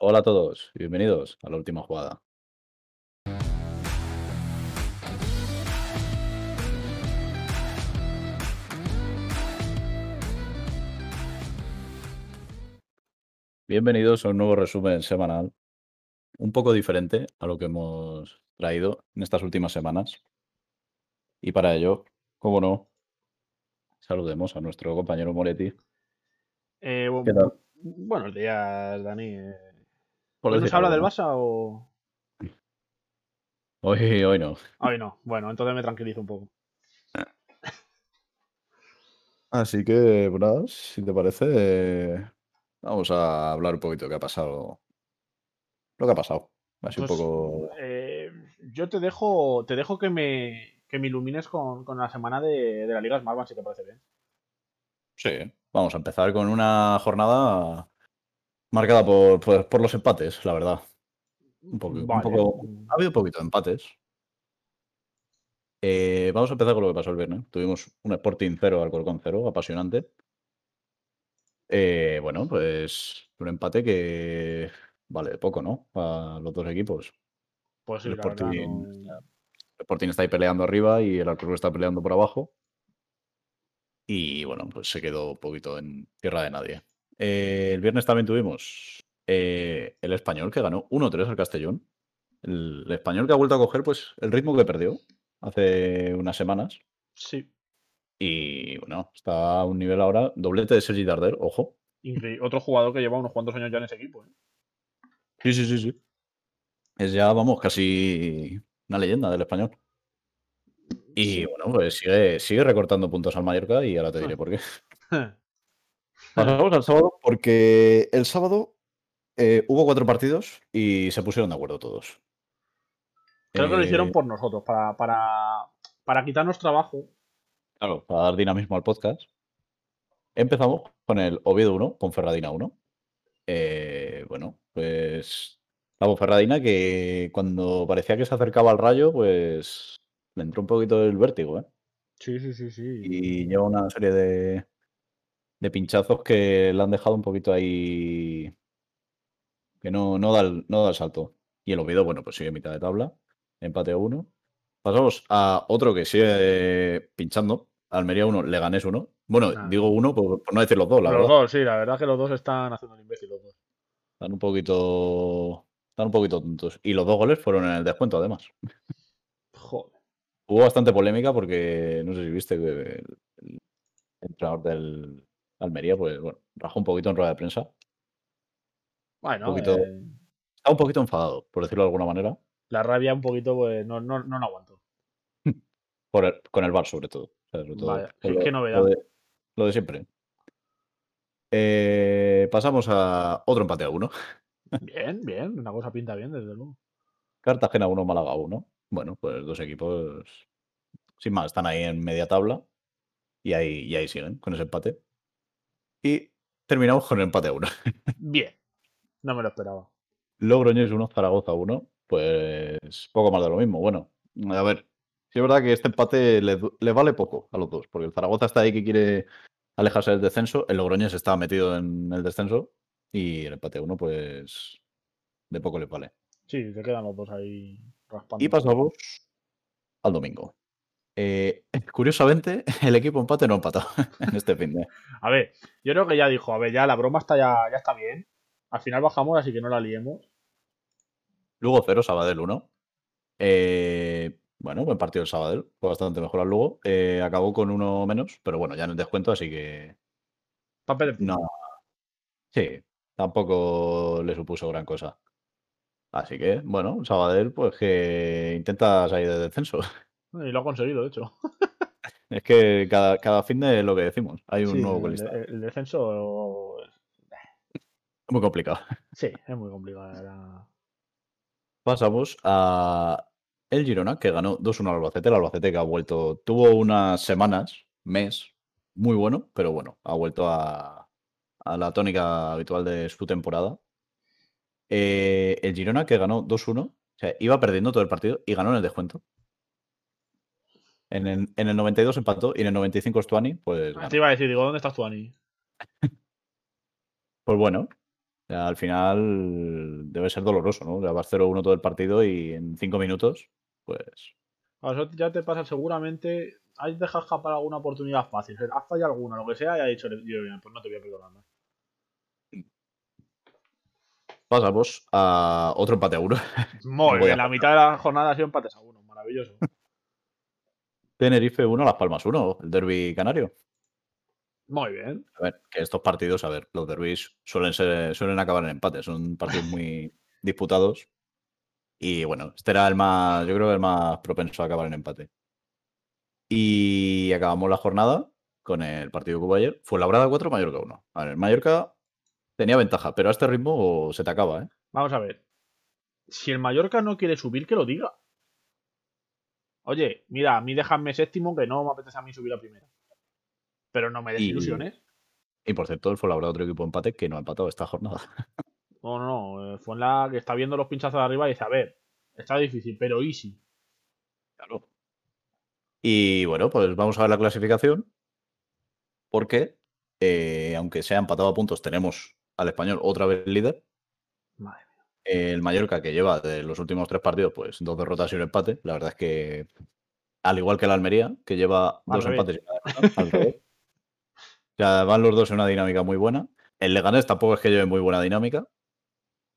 Hola a todos y bienvenidos a la última jugada. Bienvenidos a un nuevo resumen semanal, un poco diferente a lo que hemos traído en estas últimas semanas. Y para ello, como no, saludemos a nuestro compañero Moretti. Eh, bu- ¿Qué tal? buenos días, Dani. Eh, Por ¿Hoy nos habla del. Barça o...? Hoy, hoy no. Hoy no. Bueno, entonces me tranquilizo un poco. Así que, pues nada, si te parece, vamos a hablar un poquito de qué ha pasado. Lo que ha pasado. Así un Pues, poco. eh, yo te dejo, te dejo que me, que me ilumines con, con la semana de, de la Liga Smartbank, si te parece bien. Sí, vamos a empezar con una jornada marcada por, por, por los empates, la verdad. Un poco, un poco- ha habido un poquito de empates. Eh, vamos a empezar con lo que pasó el viernes. Tuvimos un Sporting 0, Alcorcón 0, apasionante. Eh, bueno, pues un empate que vale poco, ¿no? Para los dos equipos. Pues sí, el verdad, Sporting, no- el Sporting está ahí peleando arriba y el Alcorcón está peleando por abajo. Y bueno, pues se quedó un poquito en tierra de nadie. Eh, el viernes también tuvimos eh, el español que ganó 1-3 al Castellón. El, el español que ha vuelto a coger pues el ritmo que perdió hace unas semanas. Sí. Y bueno, está a un nivel ahora. Doblete de Sergi Darder, ojo. Increíble. Otro jugador que lleva unos cuantos años ya en ese equipo. ¿eh? Sí, sí, sí, sí. Es ya, vamos, casi una leyenda del español. Y bueno, pues sigue, sigue recortando puntos al Mallorca y ahora te diré Ah. por qué. Pasamos al sábado porque el sábado eh, hubo cuatro partidos y se pusieron de acuerdo todos. Creo que lo hicieron Eh, por nosotros, para, para, para quitarnos trabajo. Claro, para dar dinamismo al podcast. Empezamos con el Oviedo 1, con Ferradina 1. Eh, bueno, pues la Ponferradina que cuando parecía que se acercaba al rayo, pues le entró un poquito el vértigo, ¿eh? Sí, sí, sí, sí. Y lleva una serie de, de pinchazos que le han dejado un poquito ahí. que no, no, da el, no da el salto. Y el Oviedo, bueno, pues sigue en mitad de tabla. Empate a 1. Pasamos a otro que sigue eh, pinchando. Almería 1, Leganés 1. Bueno, Ah. digo uno por, por no decir los dos, la los verdad. dos, sí, la verdad que los dos están haciendo el imbécil, los dos. Están un poquito. Están un poquito tontos. Y los dos goles fueron en el descuento, además. Joder. Hubo bastante polémica porque no sé si viste que el, el entrenador del Almería, pues bueno, rajó un poquito en rueda de prensa. Bueno, poquito- eh, Estaba un poquito enfadado, por decirlo de alguna manera, la rabia un poquito, pues no, no, no la aguanto. por el- con el VAR sobre todo. Sobre todo por qué- lo, qué novedad. Lo de, lo de siempre. Eh, pasamos a otro empate a uno. Bien, bien, una cosa pinta bien, desde luego. Cartagena 1, Málaga 1. Bueno, pues dos equipos, sin más, están ahí en media tabla y ahí, y ahí siguen con ese empate. Y terminamos con el empate a 1. Bien, no me lo esperaba. Logroñés 1, Zaragoza 1. Pues poco más de lo mismo. Bueno, a ver, sí es verdad que este empate le, vale poco a los dos, porque el Zaragoza está ahí que quiere alejarse del descenso, el Logroñés está metido en el descenso y el empate a 1, pues de poco le vale. Sí, se quedan los dos ahí raspando. Y pasamos al domingo. Eh, curiosamente, el equipo empate no ha empatado en este fin de. A ver, yo creo que ya dijo, a ver, ya la broma está ya, ya está bien. Al final bajamos, así que no la liemos. Luego 0, Sabadell 1. Eh, bueno, buen partido el Sabadell. Fue bastante mejor al Lugo. Eh, acabó con uno menos, pero bueno, ya en el descuento, así que Papel de no. Sí, tampoco le supuso gran cosa. Así que, bueno, Sabadell, pues que intenta salir del descenso. Y lo ha conseguido, de hecho. Es que cada, cada fin de lo que decimos, hay un Sí, nuevo el, colista. el descenso. Es muy complicado. Sí, es muy complicado, la. Pasamos a el Girona, que ganó 2-1 al Albacete. El Albacete que ha vuelto, tuvo unas semanas, mes, muy bueno, pero bueno, ha vuelto a, a la tónica habitual de su temporada. Eh, el Girona que ganó 2-1, o sea, iba perdiendo todo el partido y ganó en el descuento. En el, en el 92 empató y en el 95 Stuani, pues, Ah. Te iba a decir, digo, ¿dónde estás tú, Ani? pues bueno, al final debe ser doloroso, ¿no? Sea, vas 0-1 todo el partido y en 5 minutos, pues. A eso ya te pasa seguramente. Has dejado escapar alguna oportunidad fácil. Has fallado alguna, lo que sea, y ha dicho, pues no te voy a perdonar más. Pasamos a otro empate a uno. Muy bien, la mitad de la jornada ha sido empates a uno, maravilloso. Tenerife 1, Las Palmas 1, el derby canario. Muy bien. A ver, que estos partidos, a ver, los derbis suelen, ser, suelen acabar en empate, son partidos muy disputados. Y bueno, este era el más, yo creo el más propenso a acabar en empate. Y acabamos la jornada con el partido que hubo ayer. Fue Labrada 4, Mallorca 1. A ver, Mallorca tenía ventaja, pero a este ritmo se te acaba, ¿eh? Vamos a ver. Si el Mallorca no quiere subir, que lo diga. Oye, mira, a mí déjame séptimo que no me apetece a mí subir a primera. Pero no me des ilusiones. Y por cierto, el Fuenlabrada otro equipo de empate que no ha empatado esta jornada. No, no, no. Eh, fue en la que está viendo los pinchazos de arriba y dice, a ver, está difícil, pero easy. Claro. Y bueno, pues vamos a ver la clasificación. Porque, eh, aunque se ha empatado a puntos, tenemos al español otra vez líder. Madre. El Mallorca, que lleva de los últimos tres partidos, pues dos derrotas y un empate. La verdad es que, al igual que el Almería, que lleva dos empates y una al revés. Ya van los dos en una dinámica muy buena. El Leganés tampoco es que lleve muy buena dinámica.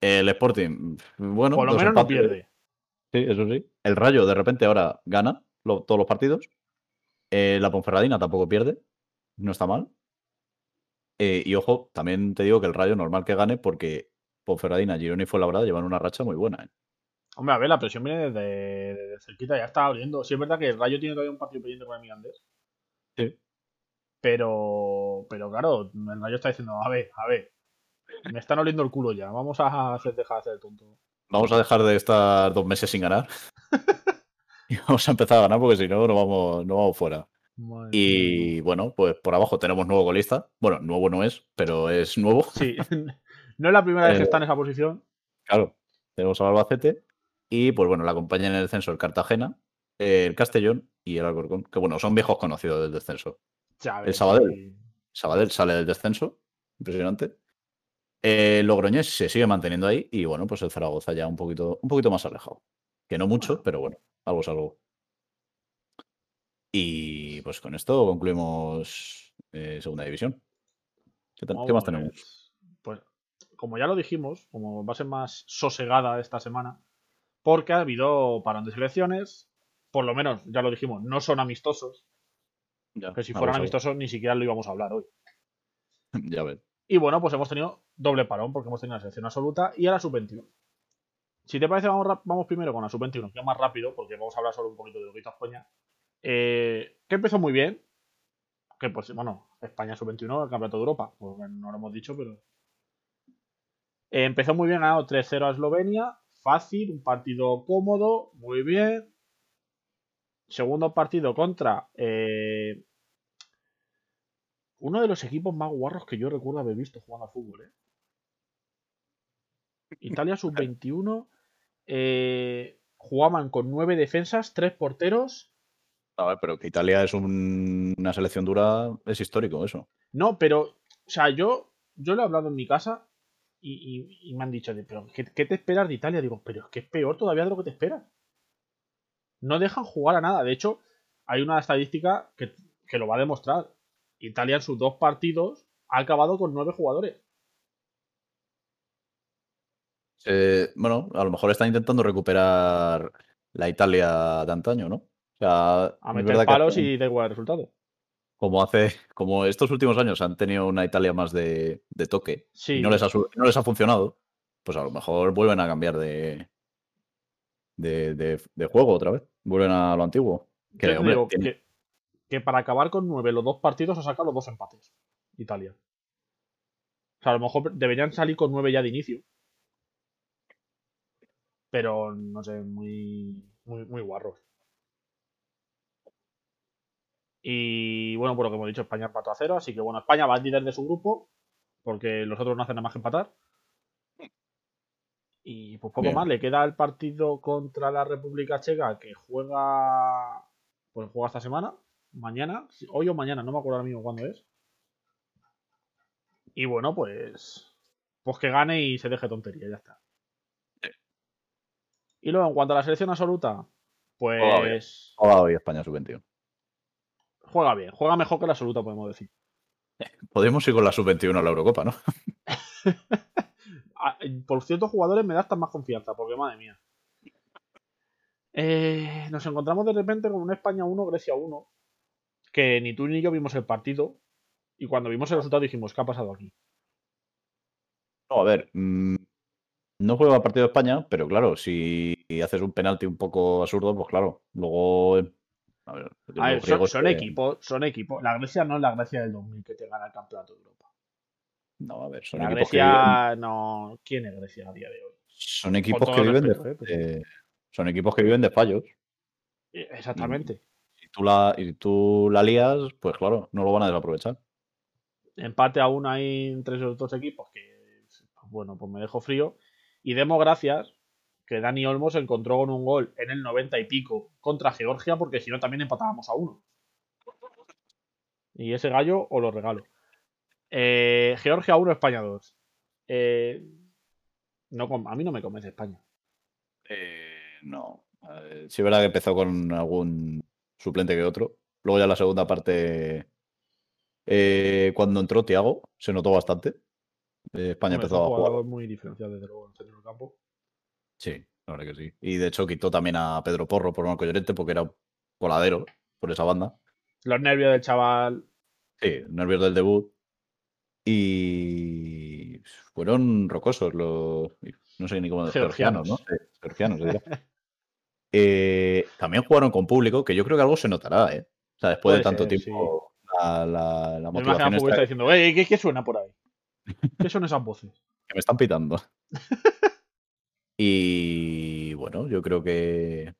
El Sporting, bueno. Por lo menos no pierde. Sí, eso sí. El Rayo, de repente, ahora gana todos los partidos. Eh, la Ponferradina tampoco pierde. No está mal. Eh, y ojo, también te digo que el Rayo normal que gane porque Ponferradina, Girona y Fuenlabrada llevan una racha muy buena. ¿eh? Hombre, a ver, la presión viene desde, cerquita, ya está abriendo. Sí es verdad que el Rayo tiene todavía un partido pendiente con el Mirandés. Sí. Pero, pero claro, el Rayo está diciendo, a ver, a ver, me están oliendo el culo ya, vamos a hacer, dejar de hacer el tonto. Vamos a dejar de estar dos meses sin ganar. y vamos a empezar a ganar porque si no, no vamos, no vamos fuera. y bueno, pues por abajo tenemos nuevo golista. Bueno, nuevo no es, pero es nuevo. Sí, no es la primera vez que eh, está en esa posición. Claro, tenemos a Albacete y pues bueno, la acompaña en el descenso el Cartagena, el Castellón y el Alcorcón, que bueno, son viejos conocidos del descenso el Sabadell. Sabadell sale del descenso. Impresionante. El Logroñés se sigue manteniendo ahí. Y bueno, pues el Zaragoza ya un poquito, un poquito más alejado. Que no mucho, pero bueno, algo es algo. Y pues con esto concluimos eh, segunda división. ¿Qué, más tenemos? Como ya lo dijimos, como va a ser más sosegada esta semana, porque ha habido parón de selecciones, por lo menos, ya lo dijimos, no son amistosos, que si fueran amistosos ni siquiera lo íbamos a hablar hoy. ya ves. Y bueno, pues hemos tenido doble parón porque hemos tenido la selección absoluta y a la sub-21. Si te parece, vamos, vamos primero con la sub-21, que es más rápido porque vamos a hablar solo un poquito de lo que hizo España. Eh, que empezó muy bien. Que pues, bueno, España sub-21, el campeonato de Europa. Pues, no lo hemos dicho, pero. Eh, empezó muy bien, ganado 3-0 a Eslovenia. Fácil, un partido cómodo, muy bien. Segundo partido contra eh, uno de los equipos más guarros que yo recuerdo haber visto jugando al fútbol. ¿eh? Italia sub-21. Eh, jugaban con nueve defensas, tres porteros. A ver, pero que Italia es una selección dura, es histórico eso. No, pero, o sea, yo, yo lo he hablado en mi casa y, me han dicho, pero ¿qué, ¿qué, te esperas de Italia? Digo, pero es que es peor todavía de lo que te esperas no dejan jugar a nada. De hecho, hay una estadística que, lo va a demostrar. Italia en sus dos partidos ha acabado con nueve jugadores. bueno, a lo mejor están intentando recuperar la Italia de antaño, ¿no? O sea, a meter palos y da igual el resultado. Como hace, como estos últimos años han tenido una Italia más de, toque y no les, ha, no les ha funcionado, pues a lo mejor vuelven a cambiar de, de, juego otra vez. Vuelven a lo antiguo. Que, que, para acabar con nueve los dos partidos ha sacado los dos empates. Italia. O sea, a lo mejor deberían salir con nueve ya de inicio. Pero no sé, muy, muy, muy guarros. Y bueno, por lo que hemos dicho, España empató a cero. Así que bueno, España va al líder de su grupo. Porque los otros no hacen nada más que empatar. Y pues poco más, le queda el partido contra la República Checa que juega. Pues juega esta semana, mañana, hoy o mañana, no me acuerdo ahora mismo cuándo es. Y bueno, pues. pues que gane y se deje tontería, ya está. Y luego, en cuanto a la selección absoluta, pues. Juega hoy España sub-21. Juega bien, juega mejor que la absoluta, podemos decir. Podemos ir con la sub-21 a la Eurocopa, ¿no? Ah, por ciertos jugadores me da hasta más confianza, porque madre mía. Eh, nos encontramos de repente con una España 1, Grecia 1, que ni tú ni yo vimos el partido, y cuando vimos el resultado dijimos, ¿qué ha pasado aquí? No, a ver, mm, no juega partido de España, pero claro, si haces un penalti un poco absurdo, pues claro, luego... A ver, son, equipos, son equipos. La Grecia no es la Grecia del 2000 que te gana el campeonato de Europa. No, a ver, son la Grecia, no. ¿Quién es Grecia a día de hoy? Son equipos que viven de, son equipos que viven de fallos. Exactamente. Y, tú la, y tú la lías, pues claro, no lo van a desaprovechar. Empate aún hay entre esos dos equipos que, bueno, pues me dejo frío. Y demos gracias que Dani Olmos encontró con un gol en el 90 y pico contra Georgia, porque si no también empatábamos a uno. Y ese gallo os lo regalo. Eh, Georgia 1, España 2. Eh, no, a mí no me convence España. Eh, no. sí es verdad que empezó con algún suplente que otro. Luego ya la segunda parte, cuando entró Tiago, se notó bastante. España empezó a jugar. muy diferencial desde luego en el campo. Sí, la verdad que sí. Y de hecho quitó también a Pedro Porro por Marco Llorente porque era coladero por esa banda. Los nervios del chaval. Sí, nervios del debut. Y fueron rocosos los. No sé ni cómo. Georgianos, ¿no? georgianos, eh, también jugaron con público, que yo creo que algo se notará, ¿eh? O sea, después de tanto tiempo, la, la, la motivación. está diciendo, ¿qué, ¿qué, suena por ahí? ¿Qué son esas voces? que me están pitando. y bueno, yo creo que.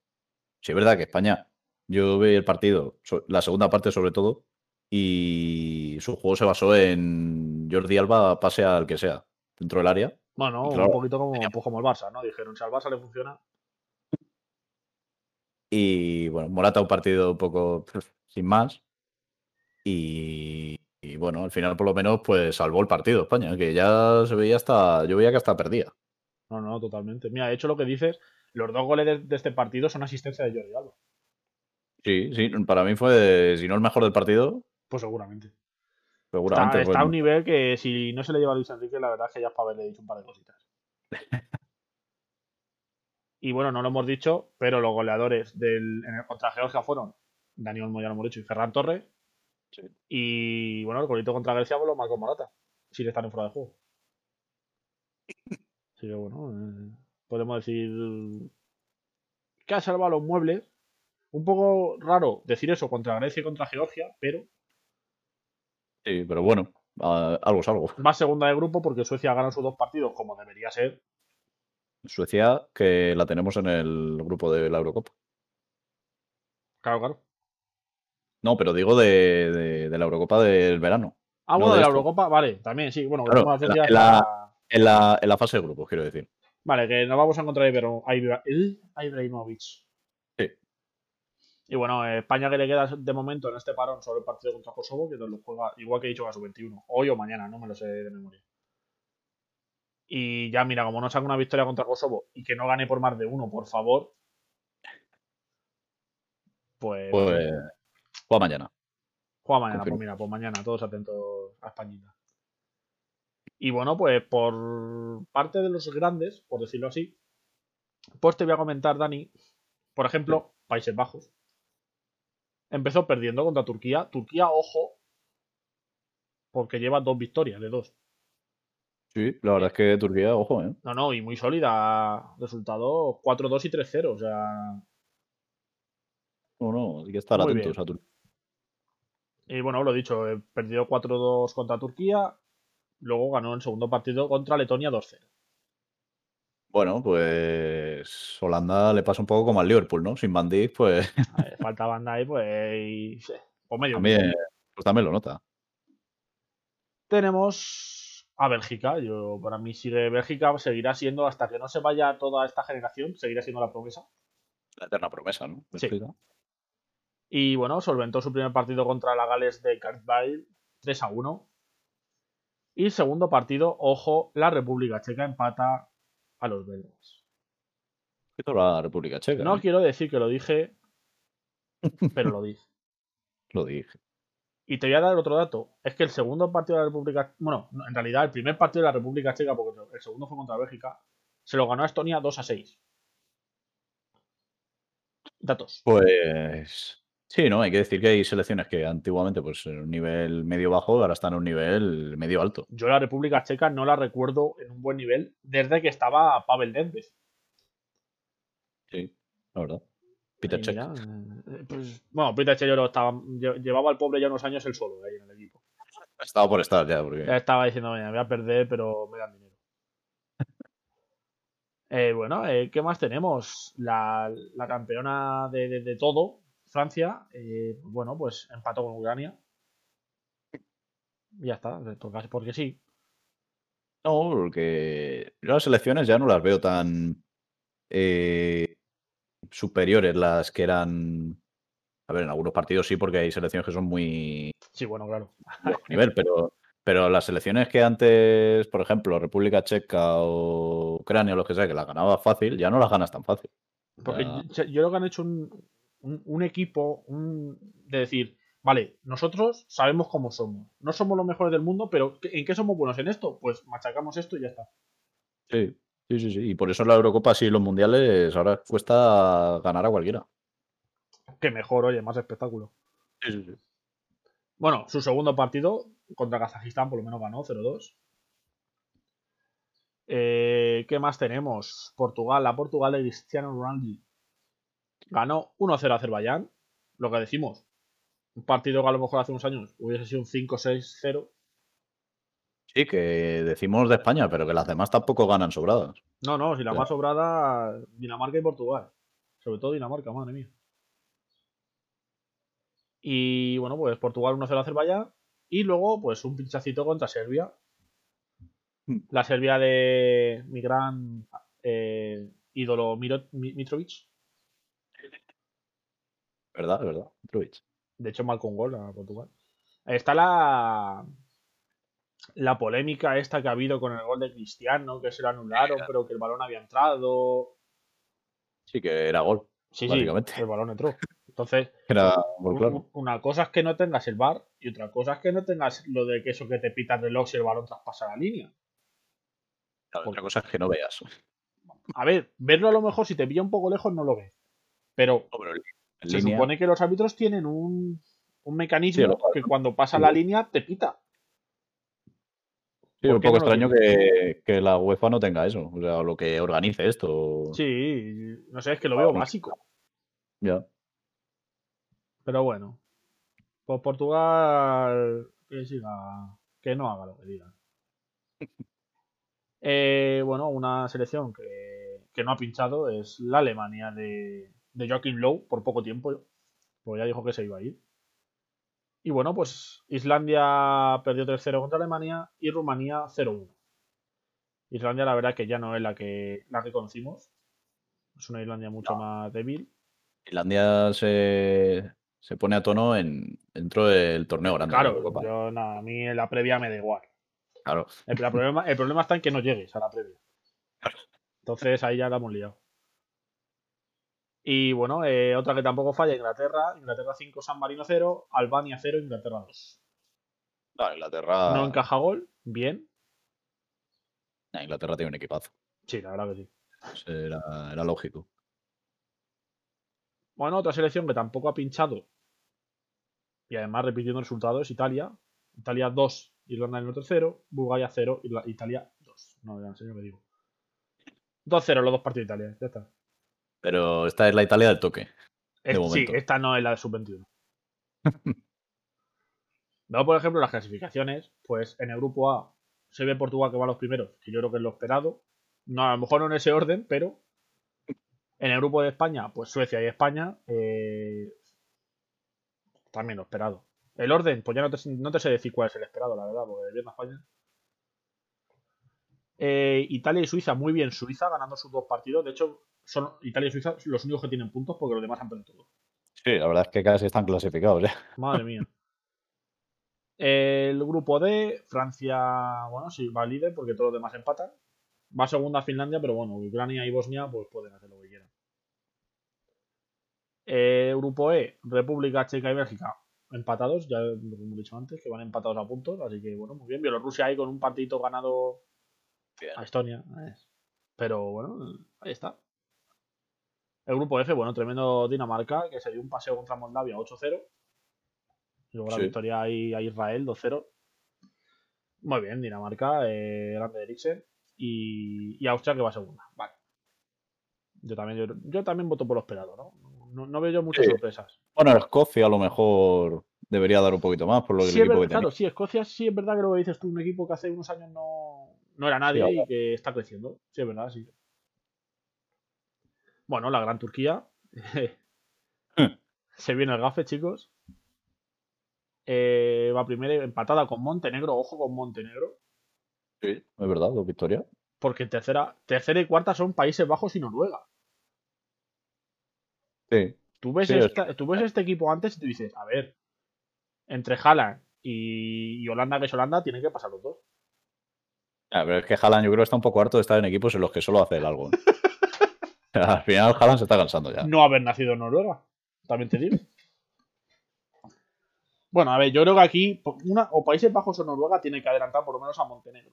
Sí, es verdad que España. Yo vi el partido, la segunda parte sobre todo, y su juego se basó en Jordi Alba pase al que sea, dentro del área. Bueno, un poquito como, pues como el Barça, ¿no? Dijeron, si al Barça le funciona. Y bueno, Morata un partido un poco sin más. Y, bueno, al final por lo menos pues salvó el partido España, que ya se veía hasta, yo veía que hasta perdía. No, no, totalmente. Mira, de hecho lo que dices, los dos goles de, este partido son asistencia de Jordi Alba. Sí, sí, para mí fue, si no el mejor del partido, pues seguramente. Seguramente. Está, a un nivel que si no se le lleva a Luis Enrique, la verdad es que ya es para haberle dicho un par de cositas. y bueno, no lo hemos dicho, pero los goleadores del, en el contra Georgia fueron Daniel Moyano Morecho y Ferran Torres. Y bueno, el golito contra Grecia pues lo marcó Morata, sin estar en fuera de juego. Así que bueno, eh, podemos decir que ha salvado los muebles. Un poco raro decir eso contra Grecia y contra Georgia, pero Sí, pero bueno, algo es algo. Va segunda de grupo porque Suecia gana sus dos partidos como debería ser. Suecia, que la tenemos en el grupo de la Eurocopa. Claro, claro. No, pero digo de, la Eurocopa del verano. Ah, bueno, de, la Eurocopa, vale, también, sí. Bueno, en, la, en, la, fase de grupos, quiero decir. Vale, que nos vamos a encontrar a Ibrahimovic. Y bueno, España que le queda de momento en este parón sobre el partido contra Kosovo, que lo juega igual que he dicho a su 21, hoy o mañana, no me lo sé de memoria. Y ya, mira, como no saca una victoria contra Kosovo y que no gane por más de uno, por favor. Pues. Pues. Juega mañana. Juega mañana, pues mira, pues mañana, todos atentos a Españita. Y bueno, pues por parte de los grandes, por decirlo así, pues te voy a comentar, Dani, por ejemplo, Países Bajos empezó perdiendo contra Turquía. Turquía, ojo, porque lleva dos victorias de dos. Sí, la verdad es que Turquía, ojo, ¿eh? No, no, y muy sólida. Resultado 4-2 y 3-0, o sea. No, no, hay que estar atentos a Turquía. Y bueno, lo he dicho, he perdido 4-2 contra Turquía. Luego ganó el segundo partido contra Letonia 2-0. Bueno, pues Holanda le pasa un poco como al Liverpool, ¿no? Sin Van pues... falta banda ahí, pues... pues medio. También, pues también lo nota. Tenemos a Bélgica. Yo, para mí sigue Bélgica, seguirá siendo, hasta que no se vaya toda esta generación, seguirá siendo la promesa. La eterna promesa, ¿no? Sí. Y bueno, solventó su primer partido contra la Gales de Cartbile 3 a 1. Y segundo partido, ojo, la República Checa empata a los belgas. ¿Qué tal la República Checa? No eh? quiero decir que lo dije, pero lo dije. Lo dije. Y te voy a dar otro dato. Es que el segundo partido de la República. Bueno, no, en realidad el primer partido de la República Checa, porque el segundo fue contra Bélgica, se lo ganó a Estonia 2 a 6. Datos. Pues sí, ¿no? Hay que decir que hay selecciones que antiguamente, pues en un nivel medio bajo, ahora están en un nivel medio alto. Yo la República Checa no la recuerdo en un buen nivel desde que estaba Pavel Nedved. Sí, la verdad. Peter mira, eh, pues, bueno, Peter Cech yo lo estaba, lle- llevaba al pobre ya unos años el solo ahí en el equipo. Estaba por estar ya, porque Ya estaba diciendo, "Mira, me voy a perder, pero me dan dinero. Eh, bueno, eh, ¿qué más tenemos? La, la campeona de, de- de todo, Francia, eh, bueno, pues empató con Ucrania. Y ya está, porque, porque sí. No, porque yo las selecciones ya no las veo tan eh, superiores las que eran. A ver, en algunos partidos sí, porque hay selecciones que son muy Sí, bueno, claro. nivel, pero, pero las selecciones que antes, por ejemplo, República Checa o Ucrania o lo que sea, que las ganaba fácil, ya no las ganas tan fácil. Porque Ya. yo, yo creo que han hecho un, un- un equipo un- de decir, vale, nosotros sabemos cómo somos. No somos los mejores del mundo, pero ¿qué- ¿en qué somos buenos en esto? Pues machacamos esto y ya está. Sí, sí, sí, sí. Y por eso la Eurocopa y los mundiales ahora cuesta ganar a cualquiera. Que mejor, oye, más espectáculo. Sí, sí, sí. Bueno, su segundo partido contra Kazajistán por lo menos ganó 0-2. Eh, ¿Qué más tenemos? Portugal, la Portugal de Cristiano Ronaldo. Ganó 1-0 a Azerbaiyán. Lo que decimos. Un partido que a lo mejor hace unos años hubiese sido un 5-6-0. Sí, que decimos de España, pero que las demás tampoco ganan sobradas. No, no, si la más sobrada, Dinamarca y Portugal. Sobre todo Dinamarca, madre mía. Y bueno, pues Portugal 1-0 a Azerbaiyán. Y luego, pues un pinchacito contra Serbia. Mm. La Serbia de mi gran eh, ídolo Miro- Mi- Mitrovic. ¿Verdad? ¿Verdad? De hecho, marcó un gol a Portugal. Está la. La polémica esta que ha habido con el gol de Cristiano, que se lo anularon, pero que el balón había entrado. Sí, que era gol. Sí, sí, Básicamente. el balón entró. Entonces, Era gol, un- claro. un- una cosa es que no tengas el bar y otra cosa es que no tengas lo de que eso que te pita el reloj si el balón traspasa la línea. Claro, Otra cosa es que no veas. A ver, verlo a lo mejor si te pilla un poco lejos no lo ves. Pero No, pero en se línea- supone que los árbitros tienen un, un mecanismo Sí, que cuando pasa la línea te pita. Sí, ¿por un poco no extraño que, que la UEFA no tenga eso. O sea, lo que organice esto. Sí, no sé, es que lo veo básico. Ya. Pero bueno. Pues Portugal que siga, que no haga lo que digan. Eh, bueno, una selección que, que no ha pinchado es la Alemania de, de Joachim Low por poco tiempo. Pues ya dijo que se iba a ir. Y bueno, pues Islandia perdió 3-0 contra Alemania y Rumanía 0-1. Islandia, la verdad, que ya no es la que, la que conocimos. Es una Islandia mucho más débil. Islandia se, se pone a tono en, dentro del torneo grande. de la Claro, Eurocopa. yo, nada, a mí en la previa me da igual. Claro. El, la problema, el problema está en que no llegues a la previa. Entonces ahí ya la hemos liado. Y bueno, eh, otra que tampoco falla, Inglaterra. Inglaterra 5, San Marino 0, Albania 0, Inglaterra 2. Claro, Inglaterra. No encaja gol, bien. Nah, Inglaterra tiene un equipazo. Sí, la verdad que sí. Pues Era, era lógico. Bueno, otra selección que tampoco ha pinchado. Y además repitiendo resultados, Italia. Italia 2, Irlanda del Norte 0, Bulgaria 0, Irla- Italia 2. No, ya serio que digo. 2-0 los dos partidos de Italia, ya está. Pero esta es la Italia del toque. Es- sí, esta no es la de sub-21. Luego, por ejemplo, las clasificaciones, pues en el grupo A se ve Portugal que va a los primeros, que yo creo que es lo esperado. No, a lo mejor no en ese orden, pero en el grupo de España, pues Suecia y España, eh, también lo esperado. El orden, pues ya no te, no te sé decir cuál es el esperado, la verdad, porque viendo a España. Eh, Italia y Suiza, muy bien Suiza, ganando sus dos partidos. De hecho, son Italia y Suiza los únicos que tienen puntos porque los demás han perdido todo. Sí, la verdad es que casi están clasificados ya. Madre mía. El grupo D, Francia, bueno, sí, va líder porque todos los demás empatan. Va segunda Finlandia, pero bueno, Ucrania y Bosnia pues pueden hacer lo que quieran. Eh, grupo E, República Checa y Bélgica empatados, ya lo hemos dicho antes, que van empatados a puntos, así que bueno, muy bien. Bielorrusia ahí con un partito ganado a Estonia. Pero bueno, ahí está. El grupo F, bueno, tremendo Dinamarca, que se dio un paseo contra Moldavia 8-0. Y luego la victoria ahí a Israel 2-0. Muy bien, Dinamarca, eh, grande Eriksen. Y, y, Austria que va segunda. Vale. Yo también, yo, también voto por lo esperado, ¿no? No, veo yo muchas sorpresas. Bueno, Escocia a lo mejor debería dar un poquito más por lo que sí, el equipo que Claro, sí, Escocia sí es verdad que lo que dices tú, un equipo que hace unos años no, no era nadie y que está creciendo. Sí, es verdad, sí. Bueno, la Gran Turquía. Hmm. Se viene el gafe, chicos. Eh, va primero empatada con Montenegro. Ojo con Montenegro. Sí, es verdad, dos victorias. Porque tercera, tercera y cuarta son Países Bajos y Noruega. Sí. Tú ves, tú ves este equipo antes y te dices, a ver, entre Haaland y, Holanda, que es Holanda, tienen que pasar los dos. Ah, pero es que Haaland yo creo que está un poco harto de estar en equipos en los que solo hace el algo. Al final Haaland se está cansando ya. No haber nacido en Noruega, también te digo. bueno, a ver, yo creo que aquí una, o Países Bajos o Noruega tiene que adelantar por lo menos a Montenegro.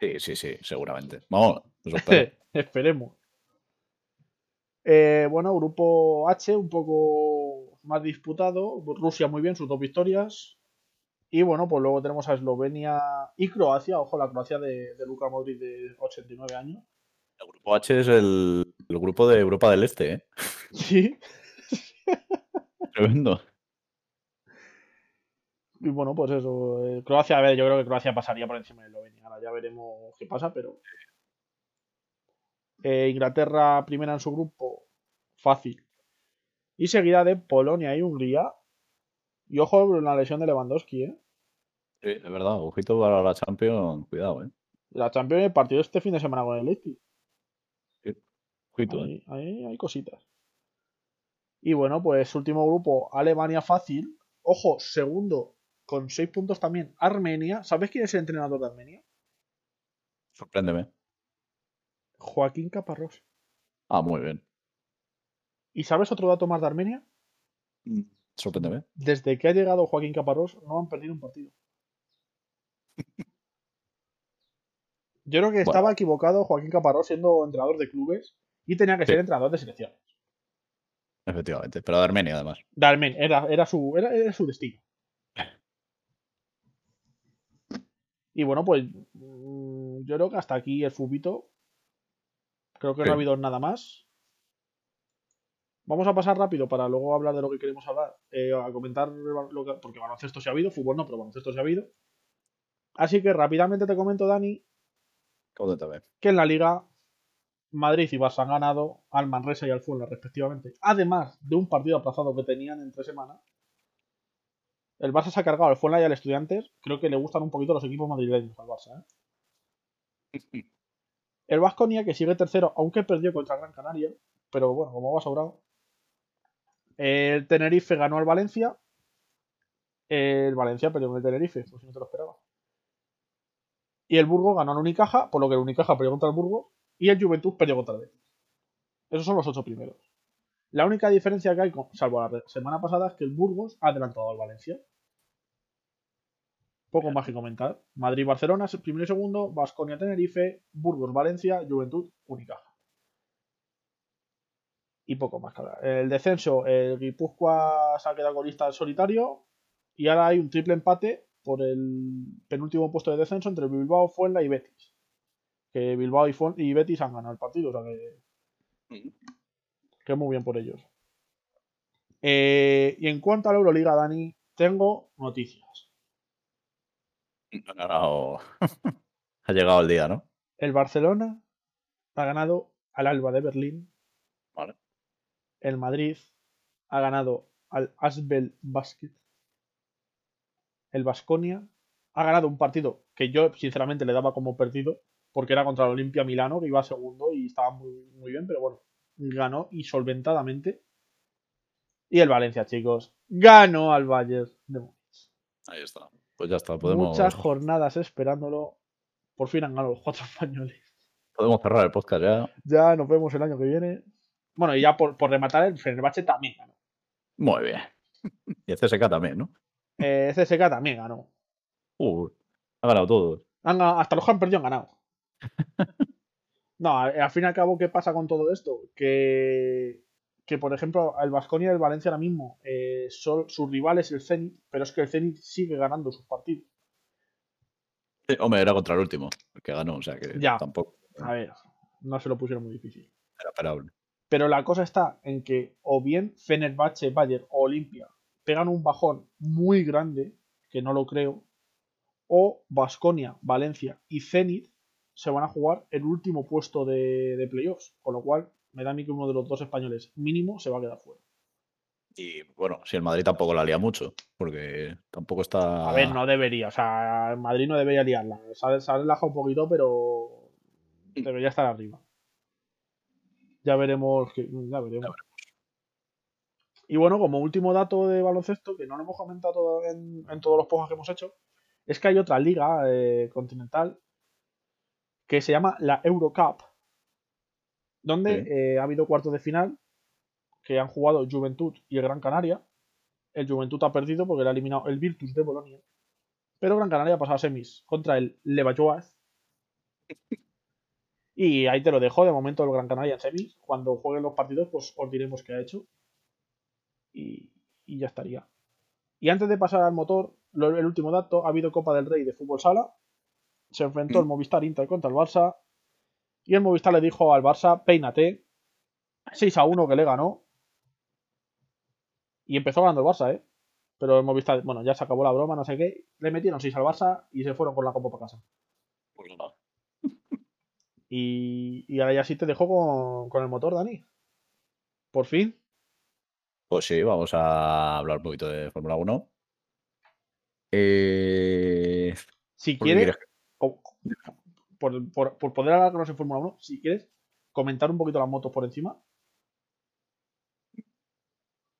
Sí, sí, sí, seguramente. Vamos, Esperemos. Eh, bueno, grupo H, un poco más disputado. Rusia muy bien, sus dos victorias. Y bueno, pues luego tenemos a Eslovenia y Croacia. Ojo, la Croacia de, de Luka Modric de 89 años. El grupo H es el, grupo de Europa del Este, ¿eh? Sí. Tremendo. Y bueno, pues eso. Eh, Croacia, a ver, yo creo que Croacia pasaría por encima de Eslovenia. Ahora ya veremos qué pasa, pero. Eh, Inglaterra primera en su grupo, fácil. Y seguida de Polonia y Hungría. Y ojo con la lesión de Lewandowski, ¿eh? Sí, es verdad. Ojito para la Champions, cuidado, ¿eh? La Champions, el partido este fin de semana con el Leipzig. ¿Eh? ahí, hay cositas. Y bueno, pues último grupo, Alemania fácil. Ojo, segundo, con seis puntos también, Armenia. ¿Sabes quién es el entrenador de Armenia? Sorpréndeme. Joaquín Caparrós. Ah, muy bien. ¿Y sabes otro dato más de Armenia? Mm, sorpréndeme. Desde que ha llegado Joaquín Caparrós, no han perdido un partido. Yo creo que estaba equivocado Joaquín Caparrós siendo entrenador de clubes y tenía que ser entrenador de selecciones. Efectivamente, pero de Armenia además. De Armenia, era, era, su, era, su destino. Y bueno, pues mm, yo creo que hasta aquí el fubito. Creo que no ha habido nada más. Vamos a pasar rápido para luego hablar de lo que queremos hablar. Eh, a comentar lo que, porque baloncesto se ha habido, fútbol no, pero baloncesto se ha habido. Así que rápidamente te comento, Dani, que en la liga Madrid y Barça han ganado al Manresa y al respectivamente. Además de un partido aplazado que tenían entre semanas. El Barça se ha cargado al Fuenla y al Estudiantes. Creo que le gustan un poquito los equipos madrileños al Barça. ¿eh? El Vasconia, que sigue tercero, aunque perdió contra Gran Canaria. Pero bueno, como va sobrado. El Tenerife ganó al Valencia. El Valencia perdió con el Tenerife, pues si no te lo esperaba. Y el Burgos ganó al Unicaja, por lo que el Unicaja perdió contra el Burgos y el Juventud perdió contra el Betis. Esos son los ocho primeros. La única diferencia que hay, salvo la semana pasada, es que el Burgos ha adelantado al Valencia. Poco más que comentar. Madrid-Barcelona, primero y segundo. Vasconia-Tenerife. Burgos-Valencia. Juventud, Unicaja. Y poco más que hablar. El descenso, el Guipúzcoa se ha quedado con lista solitario. Y ahora hay un triple empate por el penúltimo puesto de descenso entre Bilbao, Fuenla y Betis que Bilbao y, Betis han ganado el partido. O sea que. Que muy bien por ellos. Eh, y en cuanto a la Euroliga, Dani, tengo noticias. ha llegado el día, ¿no? El Barcelona ha ganado al Alba de Berlín. Vale. El Madrid ha ganado al Asbel Basket. El Vasconia ha ganado un partido que yo sinceramente le daba como perdido porque era contra el Olimpia Milano, que iba segundo y estaba muy, muy bien, pero bueno, ganó y solventadamente. Y el Valencia, chicos, ganó al Bayern de Ahí está. Pues ya está, podemos, Muchas jornadas esperándolo. Por fin han ganado los cuatro españoles. podemos cerrar el podcast ya. Ya nos vemos el año que viene. Bueno, y ya por, por rematar, el Fenerbahce también ganó. Muy bien. Y el CSK también, ¿no? Eh, CSK también ganó. Uh, ha ganado todo. Han ganado- hasta los que han perdido han ganado. No, al fin y al cabo, ¿qué pasa con todo esto? Que, que por ejemplo, el Vasconia y el Valencia ahora mismo eh, son sus rivales el Zenit, pero es que el Zenit sigue ganando sus partidos. Sí, hombre, era contra el último, el que ganó, o sea que Ya. tampoco A ver, no se lo pusieron muy difícil. era esperable. Pero la cosa está en que o bien Fenerbahce, Bayern o Olimpia pegan un bajón muy grande, que no lo creo, o Vasconia, Valencia y Zenit se van a jugar el último puesto de, de playoffs. Con lo cual, me da a mí que uno de los dos españoles mínimo se va a quedar fuera. Y bueno, si el Madrid tampoco la lía mucho, porque tampoco está. A ver, no debería. O sea, el Madrid no debería liarla. Se ha relajado un poquito, pero debería estar arriba. Ya veremos. Que, ya veremos. Y bueno, como último dato de baloncesto, que no lo hemos comentado en, en todos los podcasts que hemos hecho, es que hay otra liga eh, continental que se llama la Eurocup, donde Sí. eh, ha habido cuartos de final que han jugado Juventud y el Gran Canaria. El Juventud ha perdido porque le ha eliminado el Virtus de Bolonia. Pero Gran Canaria ha pasado a semis contra el Levallois. Y ahí te lo dejo, de momento el Gran Canaria en semis. Cuando jueguen los partidos, pues os diremos qué ha hecho. Y, y ya estaría. Y antes de pasar al motor, lo- el último dato, ha habido Copa del Rey de fútbol sala. Se enfrentó el Movistar Inter contra el Barça. Y el Movistar le dijo al Barça, peínate. 6 a 1 que le ganó. Y empezó ganando el Barça, ¿eh? Pero el Movistar, bueno, ya se acabó la broma, no sé qué. Le metieron 6 al Barça y se fueron con la copa para casa. Pues no. Y, y ahora ya sí te dejo con, con el motor, Dani. Por fin. Pues sí, vamos a hablar un poquito de Fórmula 1. Eh, Si ¿por qué quieres, quieres? Por, por- por poder hablarnos en Fórmula 1, si quieres comentar un poquito las motos por encima.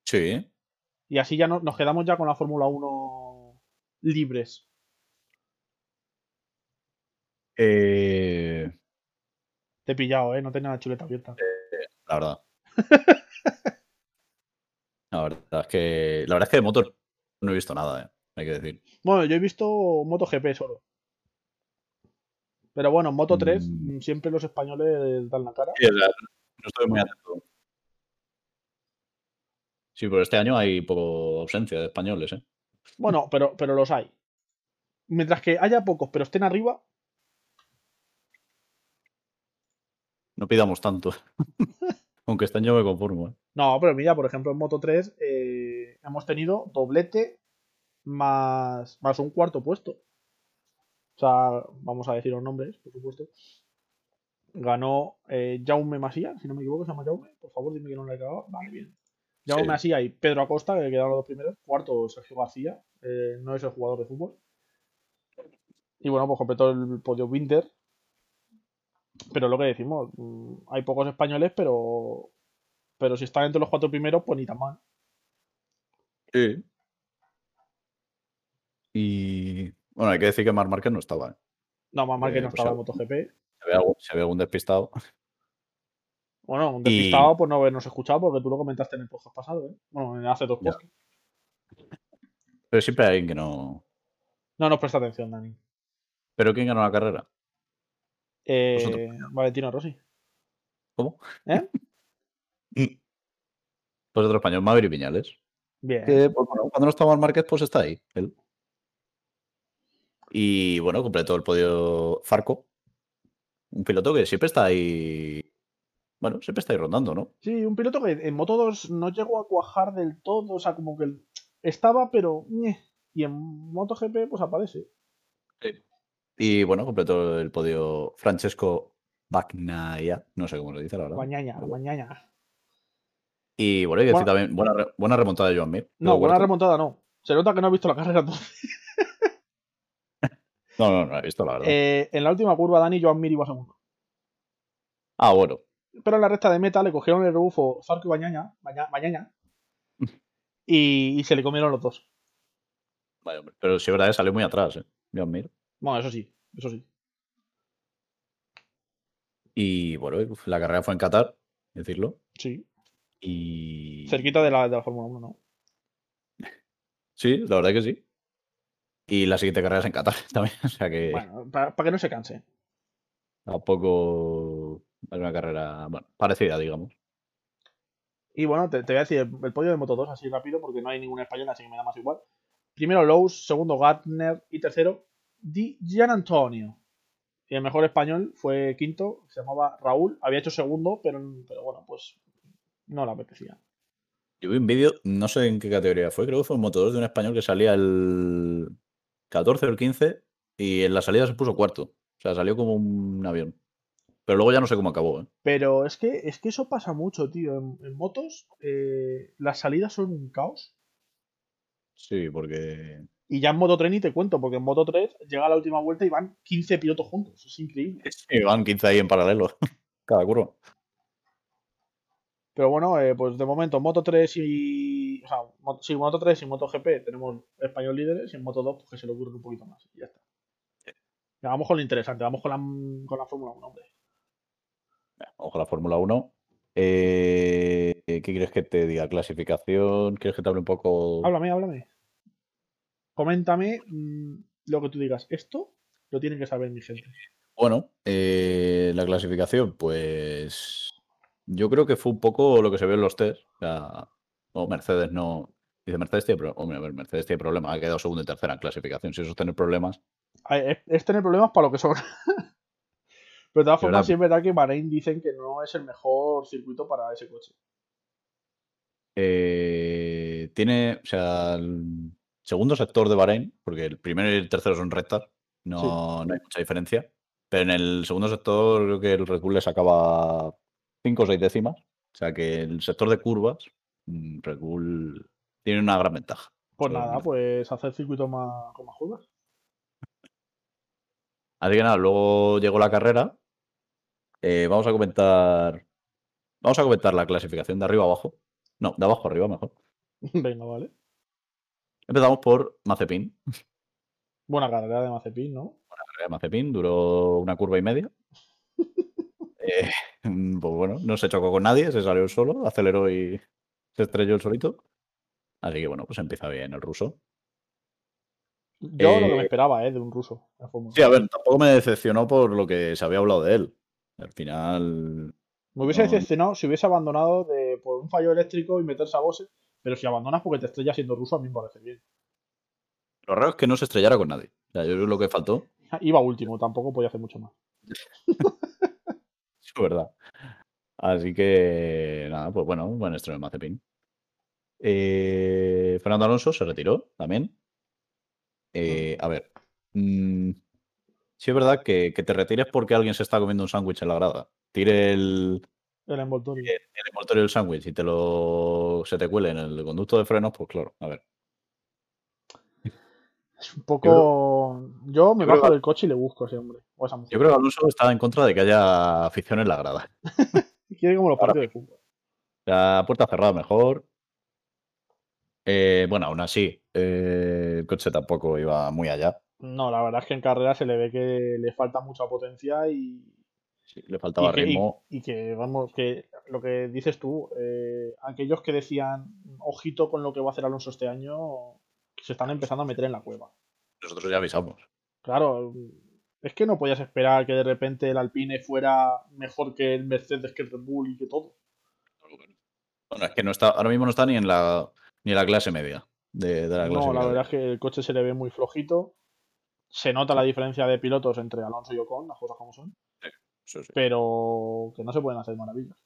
Sí, Y así ya no- nos quedamos ya con la Fórmula 1 libres. eh, Te he pillado, ¿eh? No tenía la chuleta abierta. la verdad. La verdad es que. La verdad es que de motor no he visto nada, eh, hay que decir. Bueno, yo he visto MotoGP solo. Pero bueno, en Moto 3 Mm. siempre los españoles dan la cara. Sí, o sea, no estoy muy atento. Sí, pero este año hay poco ausencia de españoles, ¿eh? Bueno, pero, pero los hay. Mientras que haya pocos, pero estén arriba, No pidamos tanto. Aunque este año me conformo, ¿eh? No, pero mira, por ejemplo, en Moto 3 eh, hemos tenido doblete más, más un cuarto puesto. Sea, vamos a decir los nombres, por supuesto. Ganó eh, Jaume Masía, si no me equivoco, se llama Jaume. Por favor, dime que no le he cagado. Vale, bien. Jaume Sí. Masía y Pedro Acosta, que quedaron los dos primeros. Cuarto, Sergio García, eh, no es el jugador de fútbol. Y bueno, pues completó el podio Winter. Pero lo que decimos, mm, hay pocos españoles, pero pero si están entre los cuatro primeros, pues ni tan mal. Sí. Y. Bueno, hay que decir que Marc Márquez no estaba, ¿eh? No, más mal que Eh, no pues estaba en MotoGP. Se ve algún, se ve algún despistado. Bueno, un Y- despistado por no habernos escuchado, porque tú lo comentaste en el podcast pasado, ¿eh? Bueno, en hace dos podcasts. Pero siempre hay alguien que no. No nos presta atención, Dani. ¿Pero quién ganó la carrera? Eh. Valentino Rossi. ¿Cómo? ¿Eh? Pues otro español, Maverick Viñales. Bien. Que, pues, bueno, cuando no está Marc Márquez, pues está ahí. él. Y bueno, completó el podio Farco. Un piloto que siempre está ahí. Bueno, siempre está ahí rondando, ¿no? Sí, un piloto que en Moto 2 no llegó a cuajar del todo, o sea, como que estaba, pero... Y en MotoGP, pues aparece. Y bueno, completó el podio Francesco Bagnaia. No sé cómo se dice, la verdad. Mañana, mañana. Y bueno, hay que decir Bueno. también, buena, buena remontada de Joan Mir. No, buena cuarto. remontada no. Se nota que no ha visto la carrera entonces. No, no, no he visto, la verdad. Eh, en la última curva, Dani Joan Mir iba segundo. Ah, bueno. Pero en la recta de meta le cogieron el rebufo Zarco y Bañaña, Baña- Bañaña, y, y se le comieron los dos. Hombre. Pero sí es verdad salió muy atrás, ¿eh? Yo admiro. Bueno, eso sí, eso sí. Y bueno, la carrera fue en Qatar, decirlo. Sí. Y. Cerquita de la, de la Fórmula 1, ¿no? Sí, la verdad que sí. Y la siguiente carrera es en Qatar también. O sea que Bueno, para que no se canse. tampoco es una carrera bueno, parecida, digamos. Y bueno, te, te voy a decir el, podio de Moto 2 así rápido porque no hay ningún español, así que me da más igual. Primero Lowe's, segundo Gardner y tercero Di Gian Antonio. Y el mejor español fue quinto, se llamaba Raúl. Había hecho segundo, pero, pero bueno, pues no le apetecía. Yo vi un vídeo, no sé en qué categoría fue, creo que fue un motor de un español que salía el 14 o el 15 y en la salida se puso cuarto. O sea, salió como un avión. Pero luego ya no sé cómo acabó, ¿eh? Pero es que, es que eso pasa mucho, tío. En, en motos, eh, las salidas son un caos. Sí, porque Y ya en Moto 3 ni te cuento, porque en Moto 3 llega la última vuelta y van 15 pilotos juntos. Es increíble. sí, van 15 ahí en paralelo, cada curva. Pero bueno, eh, pues de momento Moto 3 y. O sea, sí, Moto 3 y Moto GP tenemos español líderes y en Moto 2 pues que se le ocurre un poquito más. Y ya está. Ya, vamos con lo interesante, vamos con la, con la Fórmula 1, hombre. Vamos con la Fórmula 1. Eh, ¿Qué quieres que te diga? ¿Clasificación? ¿Quieres que te hable un poco? Háblame, háblame. Coméntame mm, lo que tú digas. Esto lo tienen que saber mi gente. Bueno, eh, la clasificación, pues yo creo que fue un poco lo que se vio en los test. O sea, o Mercedes no. Dice Mercedes tiene problemas. Hombre, a ver, Mercedes tiene problemas. Ha quedado segundo y tercera en clasificación. Si eso es tener problemas. Es, es tener problemas para lo que son. Pero de todas formas, sí es verdad que Bahrein dicen que no es el mejor circuito para ese coche. Eh, tiene, o sea, el segundo sector de Bahrein, porque el primero y el tercero son rectas, no, no hay mucha diferencia. Pero en el segundo sector creo que el Red Bull le sacaba 5 o 6 décimas. O sea que el sector de curvas, Red Bull tiene una gran ventaja. Pues nada, pues hacer circuito más, con más curvas. Así que nada, luego llegó la carrera. Eh, vamos a comentar. Vamos a comentar la clasificación de arriba abajo. No, de abajo arriba mejor. Venga, vale. Empezamos por Mazepin. Buena carrera de Mazepin, ¿no? carrera de Mazepin duró una curva y media. Eh, pues bueno, no se chocó con nadie, se salió solo, aceleró y se estrelló el solito. Así que bueno, pues empieza bien el ruso. Yo lo que me Eh, esperaba, ¿eh? De un ruso. Sí, a 1. ver, tampoco me decepcionó por lo que se había hablado de él. Al final, Me hubiese no- decepcionado si hubiese abandonado de, por un fallo eléctrico y meterse a boxes. Pero si abandonas porque te estrellas siendo ruso, a mí me parece bien. lo raro es que no se estrellara con nadie. O sea, yo creo lo que faltó, Iba último, tampoco podía hacer mucho más. es verdad. Así que nada, pues bueno, un buen estreno de Mazepin. Eh, Fernando Alonso se retiró también. Eh, a ver, mm, sí es verdad que, que te retires porque alguien se está comiendo un sándwich en la grada. Tire el, El envoltorio. el envoltorio del sándwich y te lo se te cuele en el conducto de frenos, pues claro, a ver. Es un poco. Yo me yo creo bajo que- del coche y le busco a ese hombre. O a esa mujer. Yo creo que Alonso está en contra de que haya afición en la grada. Quiere como los Ahora partidos de fútbol. La puerta cerrada mejor. Eh, bueno, aún así, eh, el coche tampoco iba muy allá. No, la verdad es que en carrera se le ve que le falta mucha potencia y, Sí, le faltaba y que, y- ritmo. y que, vamos, que lo que dices tú, eh, aquellos que decían, ojito con lo que va a hacer Alonso este año, se están empezando a meter en la cueva. Nosotros ya avisamos. Claro, es que no podías esperar que de repente el Alpine fuera mejor que el Mercedes, que el Red Bull y que todo. Bueno, es que no está, ahora mismo no está ni en la, ni en la clase media de, de la No, la verdad es que el coche se le ve muy flojito. Se nota la diferencia de pilotos entre Alonso y Ocon, las cosas como son, Eso sí. pero que no se pueden hacer maravillas.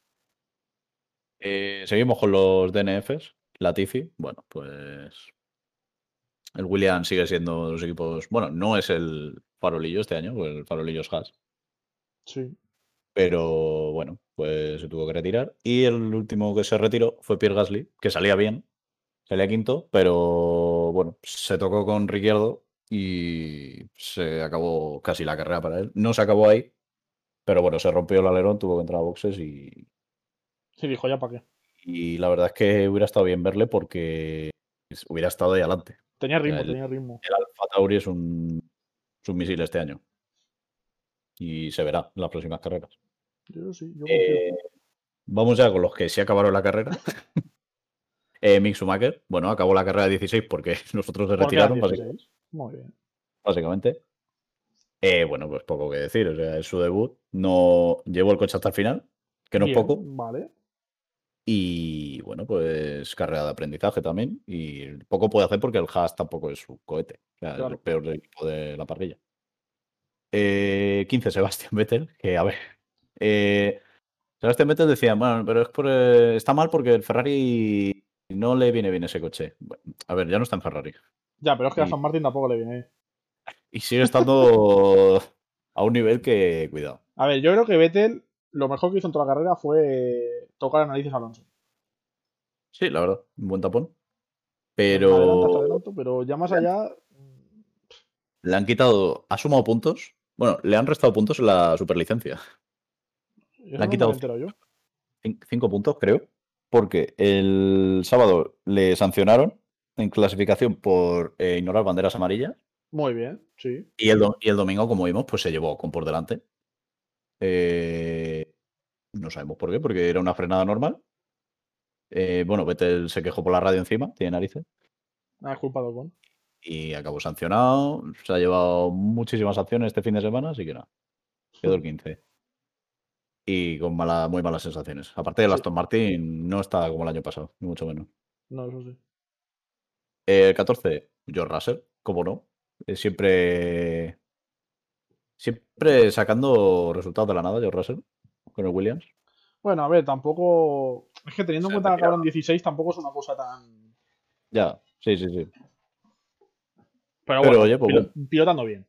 Eh, seguimos con los DNFs. Latifi, bueno, pues el Williams sigue siendo de los equipos. Bueno, no es el farolillo este año, pues el farolillo es Haas. Sí. Pero bueno, pues se tuvo que retirar. Y el último que se retiró fue Pierre Gasly, que salía bien, salía quinto, pero bueno, se tocó con Ricciardo y se acabó casi la carrera para él. No se acabó ahí, pero bueno, se rompió el alerón, tuvo que entrar a boxes y, Sí, dijo ya para qué. y la verdad es que hubiera estado bien verle porque hubiera estado ahí adelante. Tenía ritmo, el- tenía ritmo. El Alfa Tauri es un, es un misil este año. Y se verá en las próximas carreras. Yo sí, yo. Eh, vamos ya con los que sí acabaron la carrera. eh, Mick Schumacher, bueno, acabó la carrera de 16 porque nosotros se retiraron, básic- 16. Muy bien. básicamente. Eh, bueno, pues poco que decir. O sea, es su debut. No llevó el coche hasta el final, que no es poco. Vale. Y bueno, pues carrera de aprendizaje también. Y poco puede hacer porque el Haas tampoco es su cohete. O sea, Claro. el peor equipo de la parrilla. Eh, 15, Sebastián Vettel, que a ver. eh, Sebastián Vettel decía, bueno, pero es por, eh, está mal porque el Ferrari no le viene bien ese coche. Bueno, a ver, ya no está en Ferrari. Ya, pero es que a San Martín tampoco le viene. Y sigue estando a un nivel que, cuidado. A ver, yo creo que Vettel lo mejor que hizo en toda la carrera fue tocar las narices a Alonso. Sí, la verdad, un buen tapón. Adelanto, Pero adelanto, pero ya más allá. le han quitado, ha sumado puntos. Bueno, le han restado puntos en la superlicencia. Eso han no quitado- yo. Cinco puntos, creo. Porque el sábado le sancionaron en clasificación por eh, ignorar banderas amarillas. Muy bien, sí. Y el, y el domingo, como vimos, pues se llevó con por delante. Eh, no sabemos por qué, porque era una frenada normal. Eh, bueno, Vettel se quejó por la radio encima, tiene narices. Nada, es culpa de Ocon. Y acabó sancionado. Se ha llevado muchísimas acciones este fin de semana, así que nada. Quedó el 15. Y con mala, muy malas sensaciones. Aparte de Sí. Aston Martin, no está como el año pasado, ni mucho menos. No, eso sí. El 14, George Russell, cómo no. Siempre. Siempre sacando resultados de la nada, George Russell, con el Williams. Bueno, a ver, tampoco. Es que teniendo en cuenta que acabaron 16, tampoco es una cosa tan. Ya, sí, sí, sí. Pero, Pero, bueno, oye, pues bueno. pilotando bien.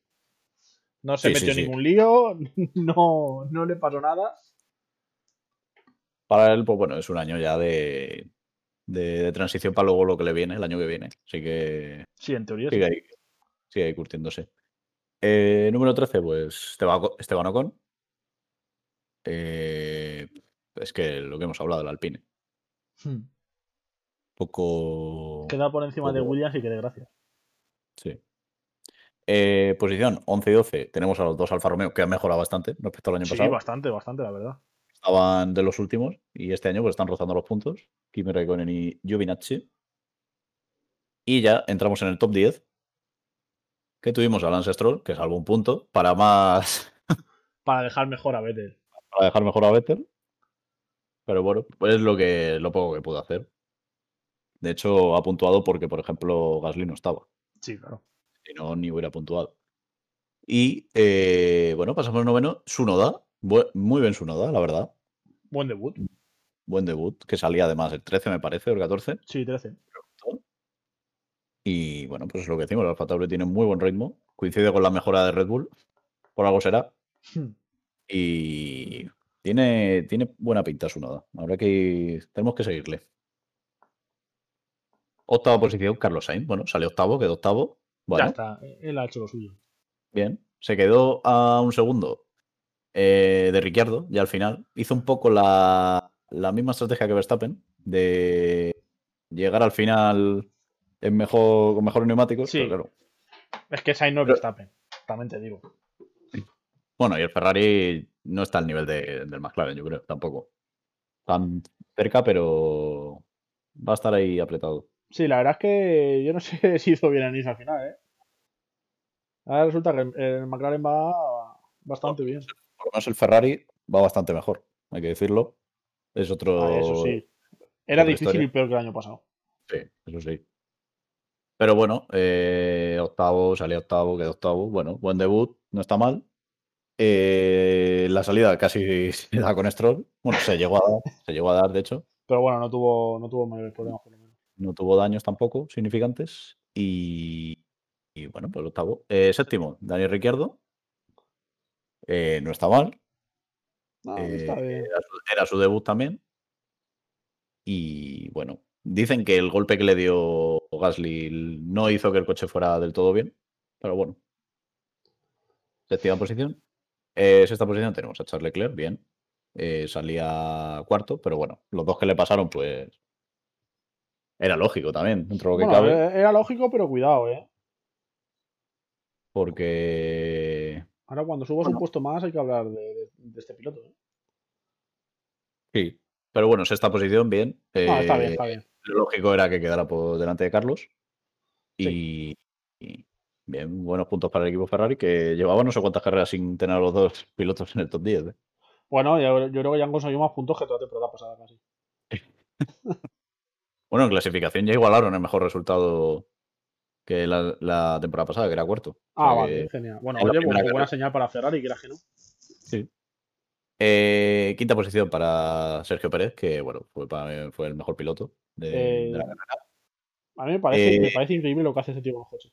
No se Sí, metió sí. ningún lío, no, no le pasó nada. Para él, pues bueno, es un año ya de, de, de transición para luego lo que le viene, el año que viene. Así que Sí, en teoría sí. sigue ahí, sigue ahí curtiéndose. Eh, número 13, pues Esteban Ocon. Eh, es que lo que hemos hablado del Alpine. Hmm. Poco. Queda por encima de Williams y que de gracia. Sí. Eh, posición 11 y 12. Tenemos a los dos Alfa Romeo que han mejorado bastante respecto al año Sí, pasado. bastante, bastante, la verdad. Estaban de los últimos y este año pues están rozando los puntos. Kimi Raikkonen y Giovinazzi. Y ya entramos en el top 10. Que tuvimos a Lance Stroll, que salvó un punto, para más. Para dejar mejor a Vettel. Para dejar mejor a Vettel. Pero bueno, pues es lo que lo poco que pudo hacer. De hecho, ha puntuado porque, por ejemplo, Gasly no estaba. Sí, claro. Si no, ni hubiera puntuado. Y eh, bueno, pasamos al noveno. Sunoda. Bu- muy bien Sunoda, la verdad. Buen debut. Buen debut, que salía además el 13, me parece, o el 14. Sí, 13. Y bueno, pues es lo que decimos. El Alfa Tauri tiene muy buen ritmo. Coincide con la mejora de Red Bull. Por algo será. Hmm. Y tiene, tiene buena pinta Sunoda. Habrá que. Tenemos que seguirle. Octava posición, Carlos Sainz. Bueno, salió octavo, quedó octavo. Ya está, él ha hecho lo suyo. bien. Se quedó a un segundo eh, de Ricciardo, ya al final. Hizo un poco la, la misma estrategia que Verstappen, de llegar al final en mejor, con mejores neumáticos. Sí. pero claro, Es que Sainz no es Verstappen, también te digo. Bueno, y el Ferrari no está al nivel de- del McLaren, yo creo, tampoco. Tan cerca, pero va a estar ahí apretado. Sí, la verdad es que yo no sé si hizo bien en Nice al final, ¿eh? Ahora resulta que el- McLaren va bastante bien. Por lo menos el Ferrari va bastante mejor, hay que decirlo. Es otro. Ah, eso sí. Era difícil historia. y peor que el año pasado. Sí, eso sí. Pero bueno, eh, octavo, salió octavo, quedó octavo. Bueno, buen debut, no está mal. Eh, la salida casi se da con Stroll. Bueno, se llegó a dar, se llegó a dar, de hecho. Pero bueno, no tuvo, no tuvo mayores problemas por lo menos. No tuvo daños tampoco significantes. Y, y bueno, pues octavo. Eh, séptimo, Daniel Ricciardo. Eh, no está mal. No, Eh, está bien. era, su, era su debut también. Y bueno, dicen que el golpe que le dio Gasly no hizo que el coche fuera del todo bien. Pero bueno. Séptima posición. Eh, sexta posición tenemos a Charles Leclerc, bien. Eh, salía cuarto, pero bueno, los dos que le pasaron, pues era lógico también, dentro de lo que Bueno, cabe, e- era lógico, pero cuidado, ¿eh? porque Ahora cuando subas Bueno. un puesto más hay que hablar de, de- de este piloto. ¿eh? sí. Pero bueno, sexta posición, bien. No, está bien, Eh, está bien. Lo lógico era que quedara por delante de Carlos. Y, y bien, buenos puntos para el equipo Ferrari, que llevaba no sé cuántas carreras sin tener a los dos pilotos en el top 10. ¿eh? Bueno, yo, yo creo que ya han conseguido más puntos que toda temporada pasada casi. Bueno, en clasificación ya igualaron el mejor resultado que la, la temporada pasada, que era cuarto. O Ah, sea vale, genial. Bueno, oye, pues buena carrera. señal para Ferrari, quieras que no. Sí. Eh, quinta posición para Sergio Pérez, que bueno, fue, para mí- fue el mejor piloto de, de la Eh, carrera. A mí me parece, Eh, me parece increíble lo que hace ese con los coches.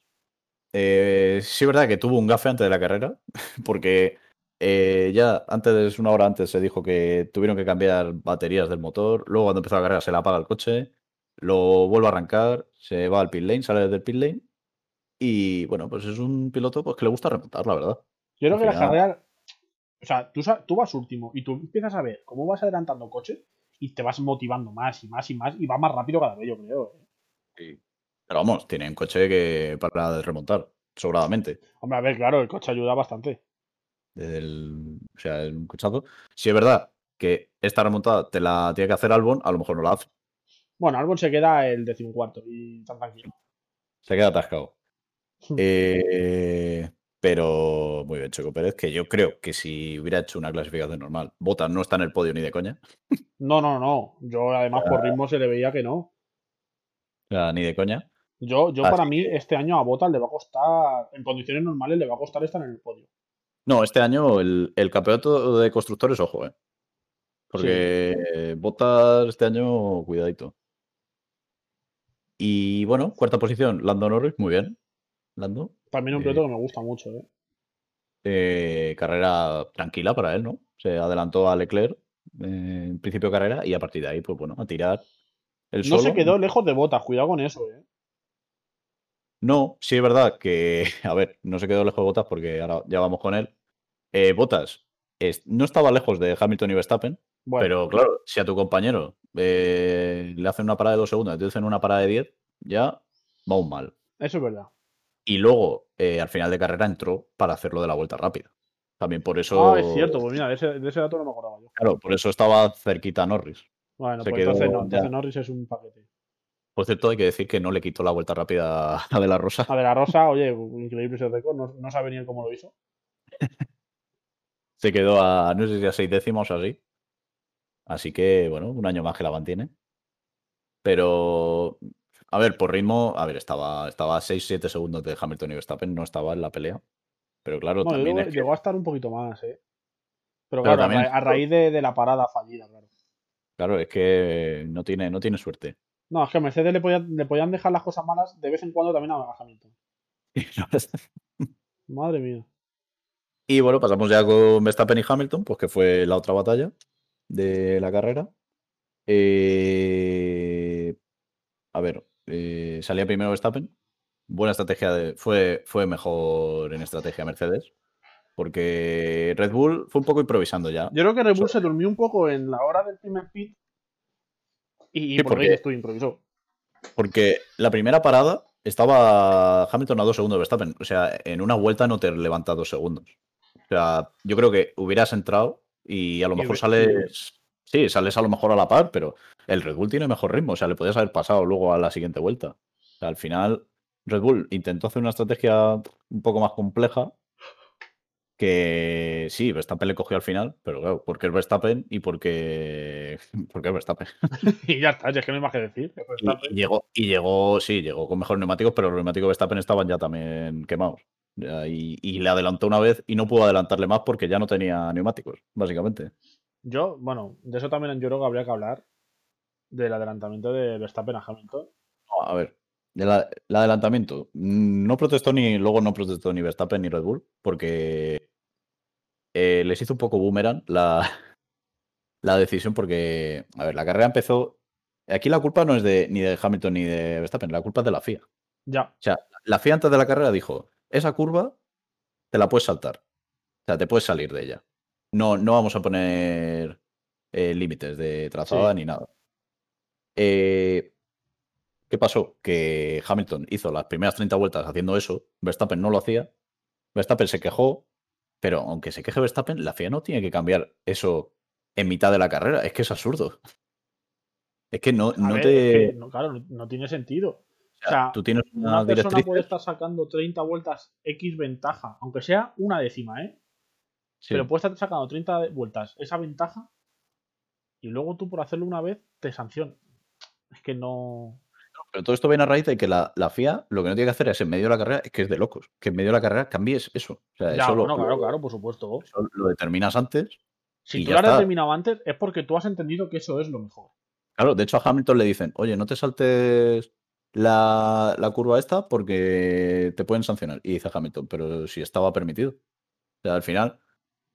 Eh, sí, es verdad que tuvo un gafe antes de la carrera, porque eh, ya antes, una hora antes, se dijo que tuvieron que cambiar baterías del motor. Luego, cuando empezó la carrera, se le apaga el coche, lo vuelve a arrancar, se va al pit lane, sale del pit lane. Y bueno, pues es un piloto pues, que le gusta remontar, la verdad. Yo creo que las final- carreras. O sea, tú, sa- tú vas último y tú empiezas a ver cómo vas adelantando coches y te vas motivando más y más y más y va más rápido cada vez, yo creo. ¿eh? Pero vamos, tiene un coche que para remontar, sobradamente. Hombre, a ver, claro, el coche ayuda bastante. Desde el- o sea, un cochazo. Si es verdad que esta remontada te la tiene que hacer Albon, a lo mejor no la hace. Bueno, Albon se queda el decimocuarto y tan tranquilo. Se queda atascado. Hmm. Eh, pero muy bien, Checo Pérez, que yo creo que si hubiera hecho una clasificación normal, Bottas no está en el podio ni de coña. No, no, no. Yo además por ritmo se le veía que no. O sea, ni de coña. Yo, yo Así para mí, este año a Bottas le va a costar, en condiciones normales, le va a costar estar en el podio. No, este año el, el campeonato de constructores, ojo, eh. Porque Bottas este año, cuidadito. Y bueno, cuarta posición, Lando Norris, muy bien. Lando. También un Eh, piloto que me gusta mucho, ¿eh? Eh, carrera tranquila para él, ¿no? Se adelantó a Leclerc eh, en principio de carrera y a partir de ahí, pues bueno, a tirar el No solo. se quedó lejos de Bottas, cuidado con eso, ¿eh? No, sí es verdad que, a ver, no se quedó lejos de Bottas porque ahora ya vamos con él. Eh, Bottas es- no estaba lejos de Hamilton y Verstappen, Bueno, pero claro, si a tu compañero eh, le hacen una parada de dos segundos y te hacen una parada de 10, ya vamos mal. eso es verdad. Y luego, eh, al final de carrera, entró para hacerlo de la vuelta rápida. También por eso. Ah, es cierto, pues mira, de ese, de ese dato no me acordaba yo. Claro, por eso estaba cerquita Norris. Bueno, Se pues entonces no, entonces. Norris es un paquete. Por cierto, hay que decir que no le quitó la vuelta rápida a De La Rosa. A de la Rosa, oye, increíble ese récord, no, no sabe ni él cómo lo hizo. Se quedó a, no sé si a seis décimos o así. Así que, bueno, un año más que la mantiene. Pero, a ver, por ritmo, a ver, estaba, estaba a 6-7 segundos de Hamilton y Verstappen, no estaba en la pelea. Pero claro, No, yo también creo es que que- llegó a estar un poquito más, ¿eh? Pero claro, a también- a raíz de, de la parada fallida, claro. claro, es que no tiene, no tiene suerte. No, es que a Mercedes le podían, le podían dejar las cosas malas de vez en cuando también a Hamilton. Madre mía. Y bueno, pasamos ya con Verstappen y Hamilton, pues que fue la otra batalla de la carrera. Eh, a ver, eh, salía primero Verstappen. Buena estrategia, de, fue, fue mejor en estrategia Mercedes. Porque Red Bull fue un poco improvisando ya. Yo creo que Red Bull se durmió un poco en la hora del primer pit. Y, y Sí, por porque- tú, improvisó. Porque la primera parada estaba Hamilton a dos segundos de Verstappen. O sea, en una vuelta no te levanta dos segundos. O sea, yo creo que hubieras entrado y a lo Y mejor sales. Sí, sales a lo mejor a la par, pero el Red Bull tiene mejor ritmo. O sea, le podías haber pasado luego a la siguiente vuelta. O sea, al final, Red Bull intentó hacer una estrategia un poco más compleja. Que sí, Verstappen le cogió al final, pero claro, porque es Verstappen y porque. Porque es Verstappen. y ya está, ya es que no hay más que decir. Y, llegó, y llegó, sí, llegó con mejores neumáticos, pero los neumáticos de Verstappen estaban ya también quemados. Y, y le adelantó una vez y no pudo adelantarle más porque ya no tenía neumáticos, básicamente. Yo, bueno, de eso también yo creo que habría que hablar. Del adelantamiento de Verstappen a Hamilton. A ver, el, adelantamiento. No protestó ni, luego no protestó ni Verstappen ni Red Bull, porque eh, les hizo un poco boomerang la, la decisión, porque, a ver, la carrera empezó. Aquí la culpa no es de, ni de Hamilton ni de Verstappen, la culpa es de la FIA. Ya. O sea, la FIA antes de la carrera dijo, esa curva te la puedes saltar. O sea, te puedes salir de ella. No, no vamos a poner eh, límites de trazada Sí. ni nada. Eh, ¿Qué pasó? Que Hamilton hizo las primeras 30 vueltas haciendo eso, Verstappen no lo hacía, Verstappen se quejó, pero aunque se queje Verstappen, la FIA no tiene que cambiar eso en mitad de la carrera. Es que es absurdo. Es que no, no ver, te. es que no, claro, no, no tiene sentido. o sea, tú tienes Una una persona directriz. puede estar sacando 30 vueltas X ventaja, aunque sea una décima, ¿eh? Sí. Pero puede estar sacando 30 vueltas esa ventaja y luego tú por hacerlo una vez te sancionan. Es que no. Pero todo esto viene a raíz de que la, la FIA lo que no tiene que hacer es en medio de la carrera, es que es de locos, que en medio de la carrera cambies eso. O sea, Ya, eso, lo, bueno, claro, lo- claro, por supuesto. eso lo determinas antes. Si tú lo has está. determinado antes, es porque tú has entendido que eso es lo mejor. Claro, de hecho a Hamilton le dicen, oye, no te saltes la, la curva esta porque te pueden sancionar. Y dice Hamilton, pero si estaba permitido. O sea, al final,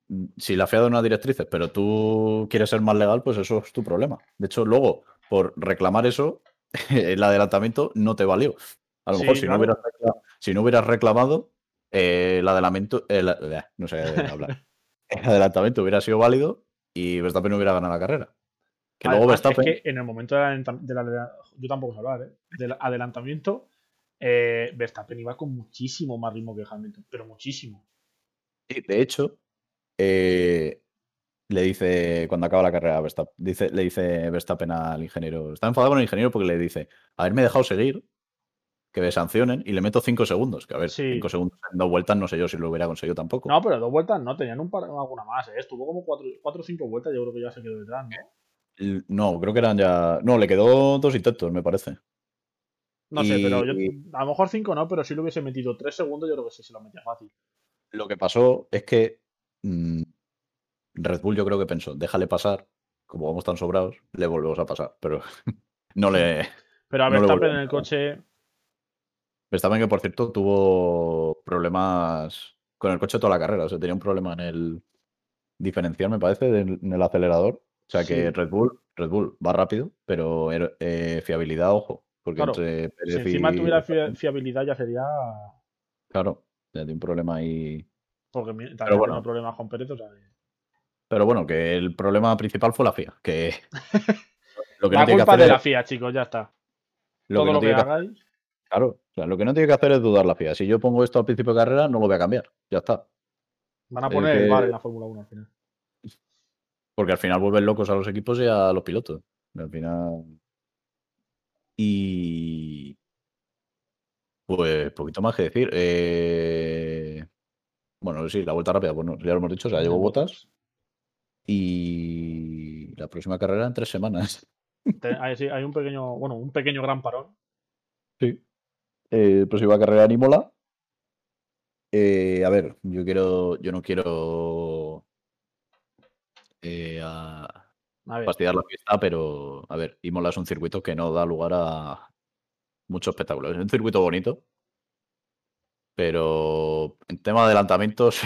mm, si la FIA da unas directrices, pero tú quieres ser más legal, pues eso es tu problema. De hecho, luego, por reclamar eso, el adelantamiento no te valió. A lo Sí, mejor si, claro. no hubieras recla- si no hubieras reclamado, eh, el adelantamento, el- eh, no sé hablar. El adelantamiento hubiera sido válido y Verstappen hubiera ganado la carrera. Que luego Verstappen... Es que en el momento del adelanta- del adela- yo tampoco sé hablar, ¿eh? Del adelantamiento, eh, Verstappen iba con muchísimo más ritmo que Hamilton, pero muchísimo. Sí, de hecho, eh, le dice, cuando acaba la carrera, Verstappen, dice, le dice Verstappen al ingeniero, está enfadado con el ingeniero porque le dice, haberme dejado seguir, que me sancionen y le meto cinco segundos. Que a ver, Sí. cinco segundos en dos vueltas no sé yo si lo hubiera conseguido tampoco. No, pero dos vueltas no, tenían un par, alguna más, ¿eh? Estuvo como cuatro, cuatro o cinco vueltas, yo creo que ya se quedó detrás, ¿no? No, creo que eran ya... No, le quedó dos intentos, me parece. No sé, pero yo, a lo mejor cinco no, pero si le hubiese metido tres segundos, yo creo que sí se lo metía fácil. Lo que pasó es que mm, Red Bull yo creo que pensó, déjale pasar, como vamos tan sobrados, le volvemos a pasar, pero no le... Pero a No Verstappen volvieron en el coche, Verstappen que por cierto tuvo problemas con el coche toda la carrera, o sea, tenía un problema en el diferencial, me parece, del- en el acelerador. O sea que. Red Bull, Red Bull va rápido, pero er- eh, fiabilidad, ojo, porque Claro, entre si encima y tuviera fiabilidad ya sería... claro, ya tiene un problema ahí. Porque también bueno. tiene problemas con Pérez, o sea, que- Pero bueno, que el problema principal fue la FIA, que lo que La no tiene que culpa hacer de es- la FIA, chicos, ya está. lo Todo que no lo que hagáis... claro, o sea, lo que no tiene que hacer es dudar la FIA. Si yo pongo esto al principio de carrera, no lo voy a cambiar, ya está. Van a El poner el VAR en la Fórmula 1 al final. Porque al final vuelven locos a los equipos y a los pilotos. Al final. Y. Pues poquito más que decir. Eh, Bueno, sí, la vuelta rápida, bueno, ya lo hemos dicho, o sea, llevo botas. Y la próxima carrera en tres semanas. Hay, sí, hay un pequeño, bueno, un pequeño gran parón. Sí. Eh, próxima carrera en Imola. Eh, a ver, yo quiero. Yo no quiero. eh, a- A ver, fastidiar la fiesta, pero a ver, Imola es un circuito que no da lugar a mucho espectáculo. Es un circuito bonito, pero en tema de adelantamientos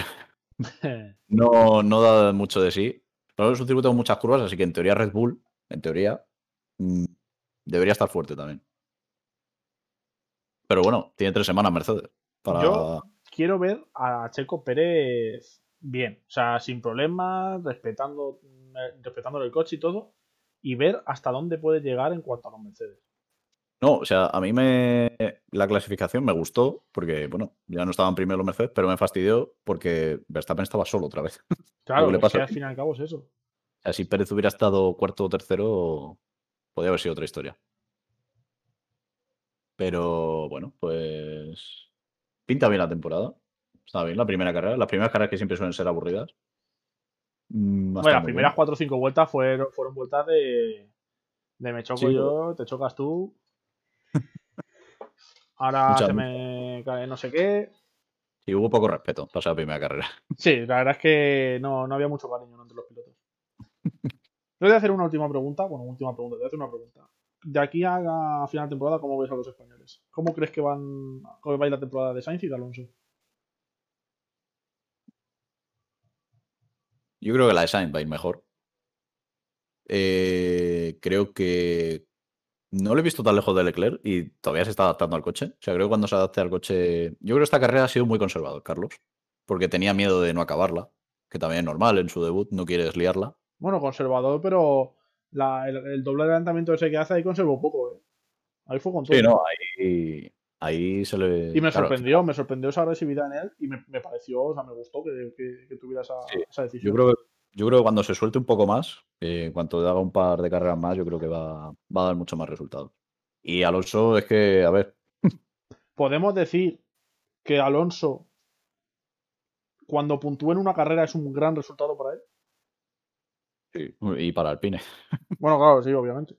no, no da mucho de sí. Pero es un circuito con muchas curvas, así que en teoría Red Bull, en teoría, mm, debería estar fuerte también. Pero bueno, tiene tres semanas Mercedes. Yo- quiero ver a Checo Pérez bien, o sea, sin problemas, respetando, eh, respetándole el coche y todo, y ver hasta dónde puede llegar en cuanto a los Mercedes. No, o sea, a mí me la clasificación me gustó porque, bueno, ya no estaban primero los Mercedes, pero me fastidió porque Verstappen estaba solo otra vez. Claro, le pasa que al fin y al cabo es eso. O sea, si Pérez hubiera estado cuarto o tercero, podría haber sido otra historia. Pero bueno, pues pinta bien la temporada. Está bien la primera carrera. Las primeras carreras que siempre suelen ser aburridas. Mm, Bueno, las primeras bien. cuatro o cinco vueltas fueron, fueron vueltas de, de me choco Sí, yo, te chocas tú. Ahora se me cae no sé qué. Sí, hubo poco respeto para esa primera carrera. Sí, la verdad es que no, no había mucho cariño entre los pilotos. Te voy a hacer una última pregunta. Bueno, última pregunta, te voy a hacer una pregunta. De aquí a, a final de temporada, ¿cómo ves a los españoles? ¿Cómo crees que van cómo va a ir la temporada de Sainz y de Alonso? Yo creo que la de Sainz va a ir mejor. Eh, creo que no lo he visto tan lejos de Leclerc y todavía se está adaptando al coche. O sea, creo que cuando se adapte al coche. Yo creo que esta carrera ha sido muy conservador, Carlos. Porque tenía miedo de no acabarla. Que también es normal, en su debut no quieres liarla. Bueno, conservador, pero la- el, el doble adelantamiento ese que hace ahí conservó poco, ¿eh? Ahí fue con todo. Sí, no, ahí, ahí se le. Y me claro, sorprendió, me sorprendió esa agresividad en él y me, me pareció, o sea, me gustó que, que- que tuviera esa, Sí, esa decisión. Yo creo, que, yo creo que cuando se suelte un poco más, eh, en cuanto haga un par de carreras más, yo creo que va, va a dar mucho más resultados. Y Alonso es que, a ver, Podemos decir que Alonso, cuando puntúa en una carrera, es un gran resultado para él. sí, y para Alpine. Bueno, claro, sí, obviamente.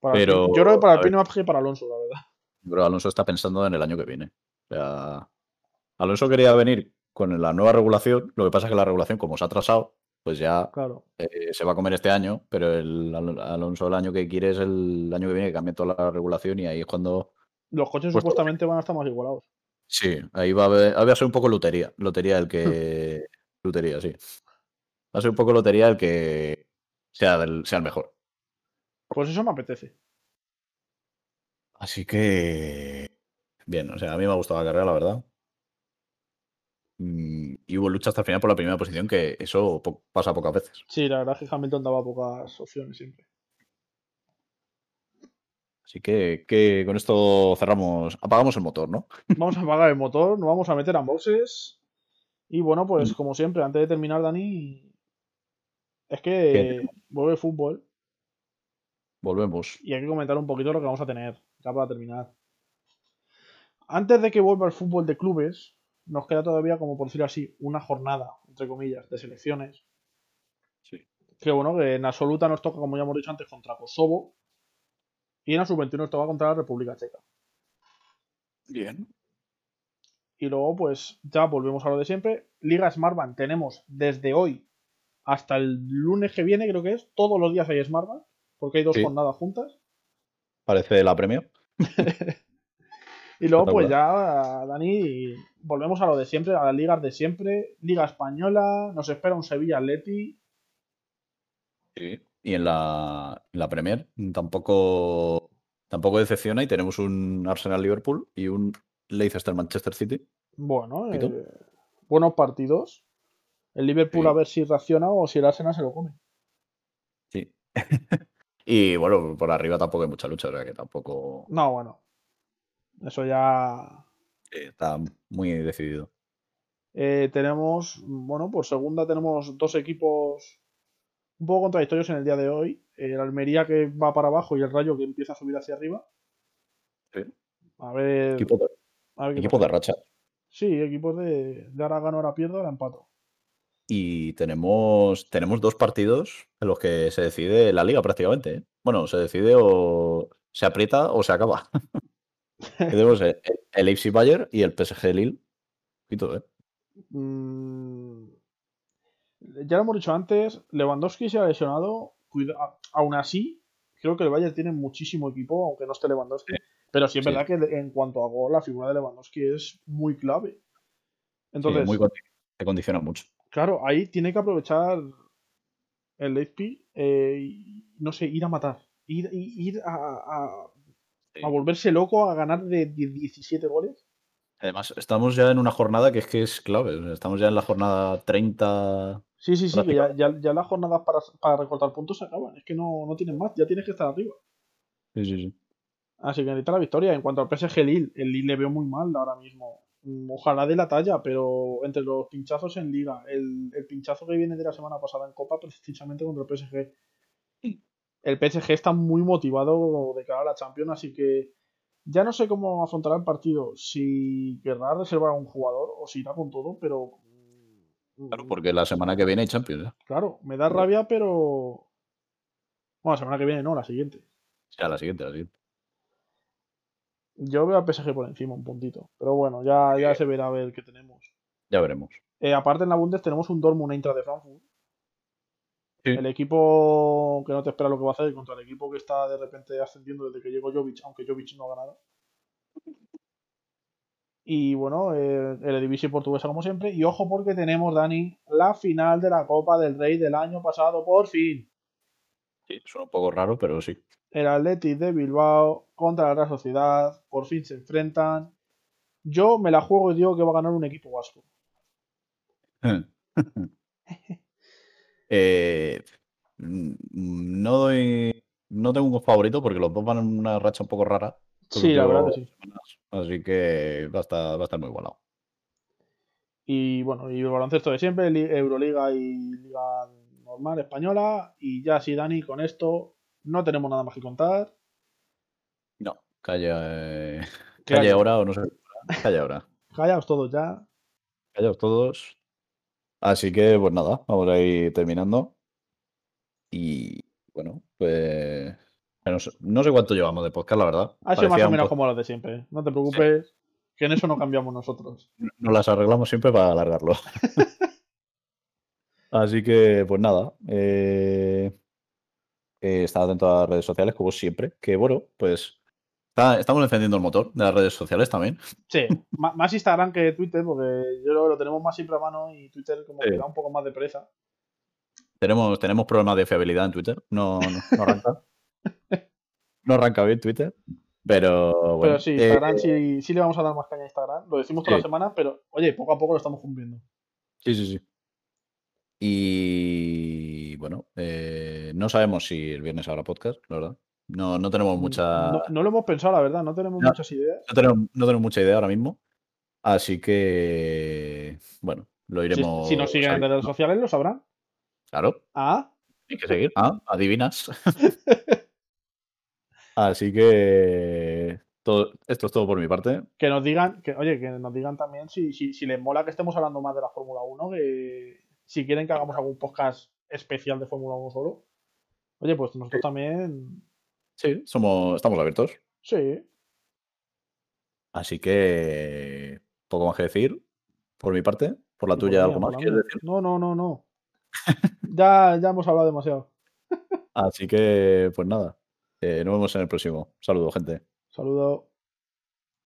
Para Pero, Alpine- yo creo que para a ver. Alpine más que para Alonso, la verdad. Pero Alonso está pensando en el año que viene. O sea, Alonso quería venir con la nueva regulación. Lo que pasa es que la regulación, como se ha atrasado, pues ya Claro. eh, se va a comer este año. Pero el Al- Alonso el año que quiere es el año que viene que cambie toda la regulación y ahí es cuando. Los coches Pues- supuestamente van a estar más igualados. Sí, ahí va a, haber- va a ser un poco lotería. Lotería el que. lotería, sí. Va a ser un poco lotería el que sea, del- sea el mejor. Pues eso me apetece. Así que. Bien, o sea, a mí me ha gustado la carrera, la verdad. Y hubo lucha hasta el final por la primera posición, que eso po- pasa pocas veces. Sí, la verdad es que Hamilton daba pocas opciones siempre. Así que, que con esto cerramos, apagamos el motor, ¿no? Vamos a apagar el motor, nos vamos a meter a boxes. Y bueno, pues Mm. como siempre, antes de terminar, Dani, es que vuelve el fútbol Volvemos. y hay que comentar un poquito lo que vamos a tener, ya para terminar. Antes de que vuelva el fútbol de clubes, nos queda todavía, como por decirlo así, una jornada, entre comillas, de selecciones. Sí. Que bueno, que en absoluta nos toca, como ya hemos dicho antes, contra Kosovo. Y en la sub-21 nos toca contra la República Checa. Bien. Y luego, pues ya volvemos a lo de siempre. Liga Smartband tenemos desde hoy hasta el lunes que viene, creo que es. Todos los días hay Smartband, porque hay dos Sí. jornadas juntas. Parece la premio. Y luego, pues ya, Dani, volvemos a lo de siempre, a las ligas de siempre. Liga Española, nos espera un Sevilla Atleti. Sí. Y en la, en la Premier tampoco, tampoco decepciona y tenemos un Arsenal-Liverpool y un Leicester-Manchester City. Bueno, eh, buenos partidos. El Liverpool Sí. a ver si reacciona o si el Arsenal se lo come. Sí. y bueno, por arriba tampoco hay mucha lucha, o sea que tampoco No, bueno. Eso ya eh, está muy decidido. Eh, tenemos, bueno, por segunda tenemos dos equipos un poco contradictorios en el día de hoy. El Almería que va para abajo y el Rayo que empieza a subir hacia arriba. Sí. A ver, Equipo de, a ver qué equipo pasa. de racha. Sí, equipos de, de ahora gano, ahora pierdo, ahora empato. Y tenemos, tenemos dos partidos en los que se decide la liga prácticamente. ¿eh? Bueno, se decide o se aprieta o se acaba. tenemos el, el Leipzig Bayern y el PSG Lille. Ojito, ¿eh? Mm, ya lo hemos dicho antes, Lewandowski se ha lesionado. cuida- aún así, creo que el Bayern tiene muchísimo equipo, aunque no esté Lewandowski. Pero sí es Sí. verdad que en cuanto a gol, la figura de Lewandowski es muy clave. Sí, Entonces, muy condi- te condiciona mucho. Claro, ahí tiene que aprovechar el Leipzig eh, y, no sé, ir a matar. Ir, ir a, a- Sí. a volverse loco a ganar de, de 17 goles. Además, estamos ya en una jornada que es que es clave. estamos ya en la jornada 30. Sí, sí, sí, que ya, ya, ya las jornadas para, para recortar puntos se acaban. Es que no, no tienen más, ya tienes que estar arriba. Sí, sí, sí. Así que necesita la victoria. En cuanto al PSG Lille, el Lille le veo muy mal ahora mismo. Ojalá de la talla, pero entre los pinchazos en liga, el, el pinchazo que viene de la semana pasada en Copa, precisamente contra el PSG. El PSG está muy motivado de cara a la Champions, así que ya no sé cómo afrontará el partido. Si querrá reservar a un jugador o si irá con todo, pero. mm, Claro, porque la semana que viene hay Champions. ¿eh? Claro, me da rabia, pero. Bueno, la semana que viene no, la siguiente. Sea, la siguiente, la siguiente. Yo veo al PSG por encima un puntito. Pero bueno, ya, ya se verá a ver qué tenemos. Ya veremos. Eh, aparte en la Bundes tenemos un Dortmund Eintracht de Frankfurt. Sí. El equipo que no te espera lo que va a hacer contra el equipo que está de repente ascendiendo desde que llegó Jovic, aunque Jovic no ha ganado. Y bueno, eh, el Eredivisie portuguesa como siempre. Y ojo porque tenemos, Dani, la final de la Copa del Rey del año pasado, por fin. Sí, suena un poco raro, pero sí. El Athletic de Bilbao contra la Real Sociedad. Por fin se enfrentan. Yo me la juego y digo que va a ganar un equipo vasco. Eh, no doy. no tengo un favorito porque los dos van en una racha un poco rara. Sí, la verdad que sí. Así que va a estar, va a estar muy igualado. Y bueno, y el baloncesto de siempre, Euroliga y Liga normal española. Y ya sí, Dani, con esto no tenemos nada más que contar. No, calla, eh, calla ahora o no sé. Calla ahora. Callaos todos ya. Callaos todos. Así que, pues nada, vamos a ir terminando. Y bueno, pues. No sé, cuánto llevamos de podcast, la verdad. Ha sido más o menos como los de siempre. No te preocupes, que en eso no cambiamos nosotros. Nos las arreglamos siempre para alargarlo. Así que, pues nada. Eh, eh, estad atento a las redes sociales, como siempre. Que bueno, pues estamos encendiendo el motor de las redes sociales también. Sí, más Instagram que Twitter, porque yo lo, lo tenemos más siempre a mano y Twitter como que da un poco más de presa. Tenemos, tenemos problemas de fiabilidad en Twitter. No, no, arranca. no arranca bien Twitter. Pero bueno. Pero sí, Instagram eh, sí, le vamos a dar más caña a Instagram. Lo decimos toda la semana, pero oye, poco a poco lo estamos cumpliendo. Sí, sí, sí. Y bueno, eh, no sabemos si el viernes habrá podcast, la verdad. No, no tenemos mucha. No, lo hemos pensado, la verdad, no tenemos muchas ideas. No tenemos, no tenemos mucha idea ahora mismo. Así que, bueno, lo iremos. Si, nos siguen en redes sociales, lo sabrán. Claro. Ah. Hay que seguir. Ah, adivinas. Así que todo, esto es todo por mi parte. Que nos digan, que, oye, que nos digan también si, si, si les mola que estemos hablando más de la Fórmula 1, que si quieren que hagamos algún podcast especial de Fórmula 1 solo. Oye, pues nosotros también. Sí, somos, estamos abiertos. Sí. Así que poco más que decir por mi parte. Por la tuya, ¿algo más quieres decir? No, no, no, no. ya, ya hemos hablado demasiado. Así que, pues nada. Eh, nos vemos en el próximo. Saludos, gente. Saludos.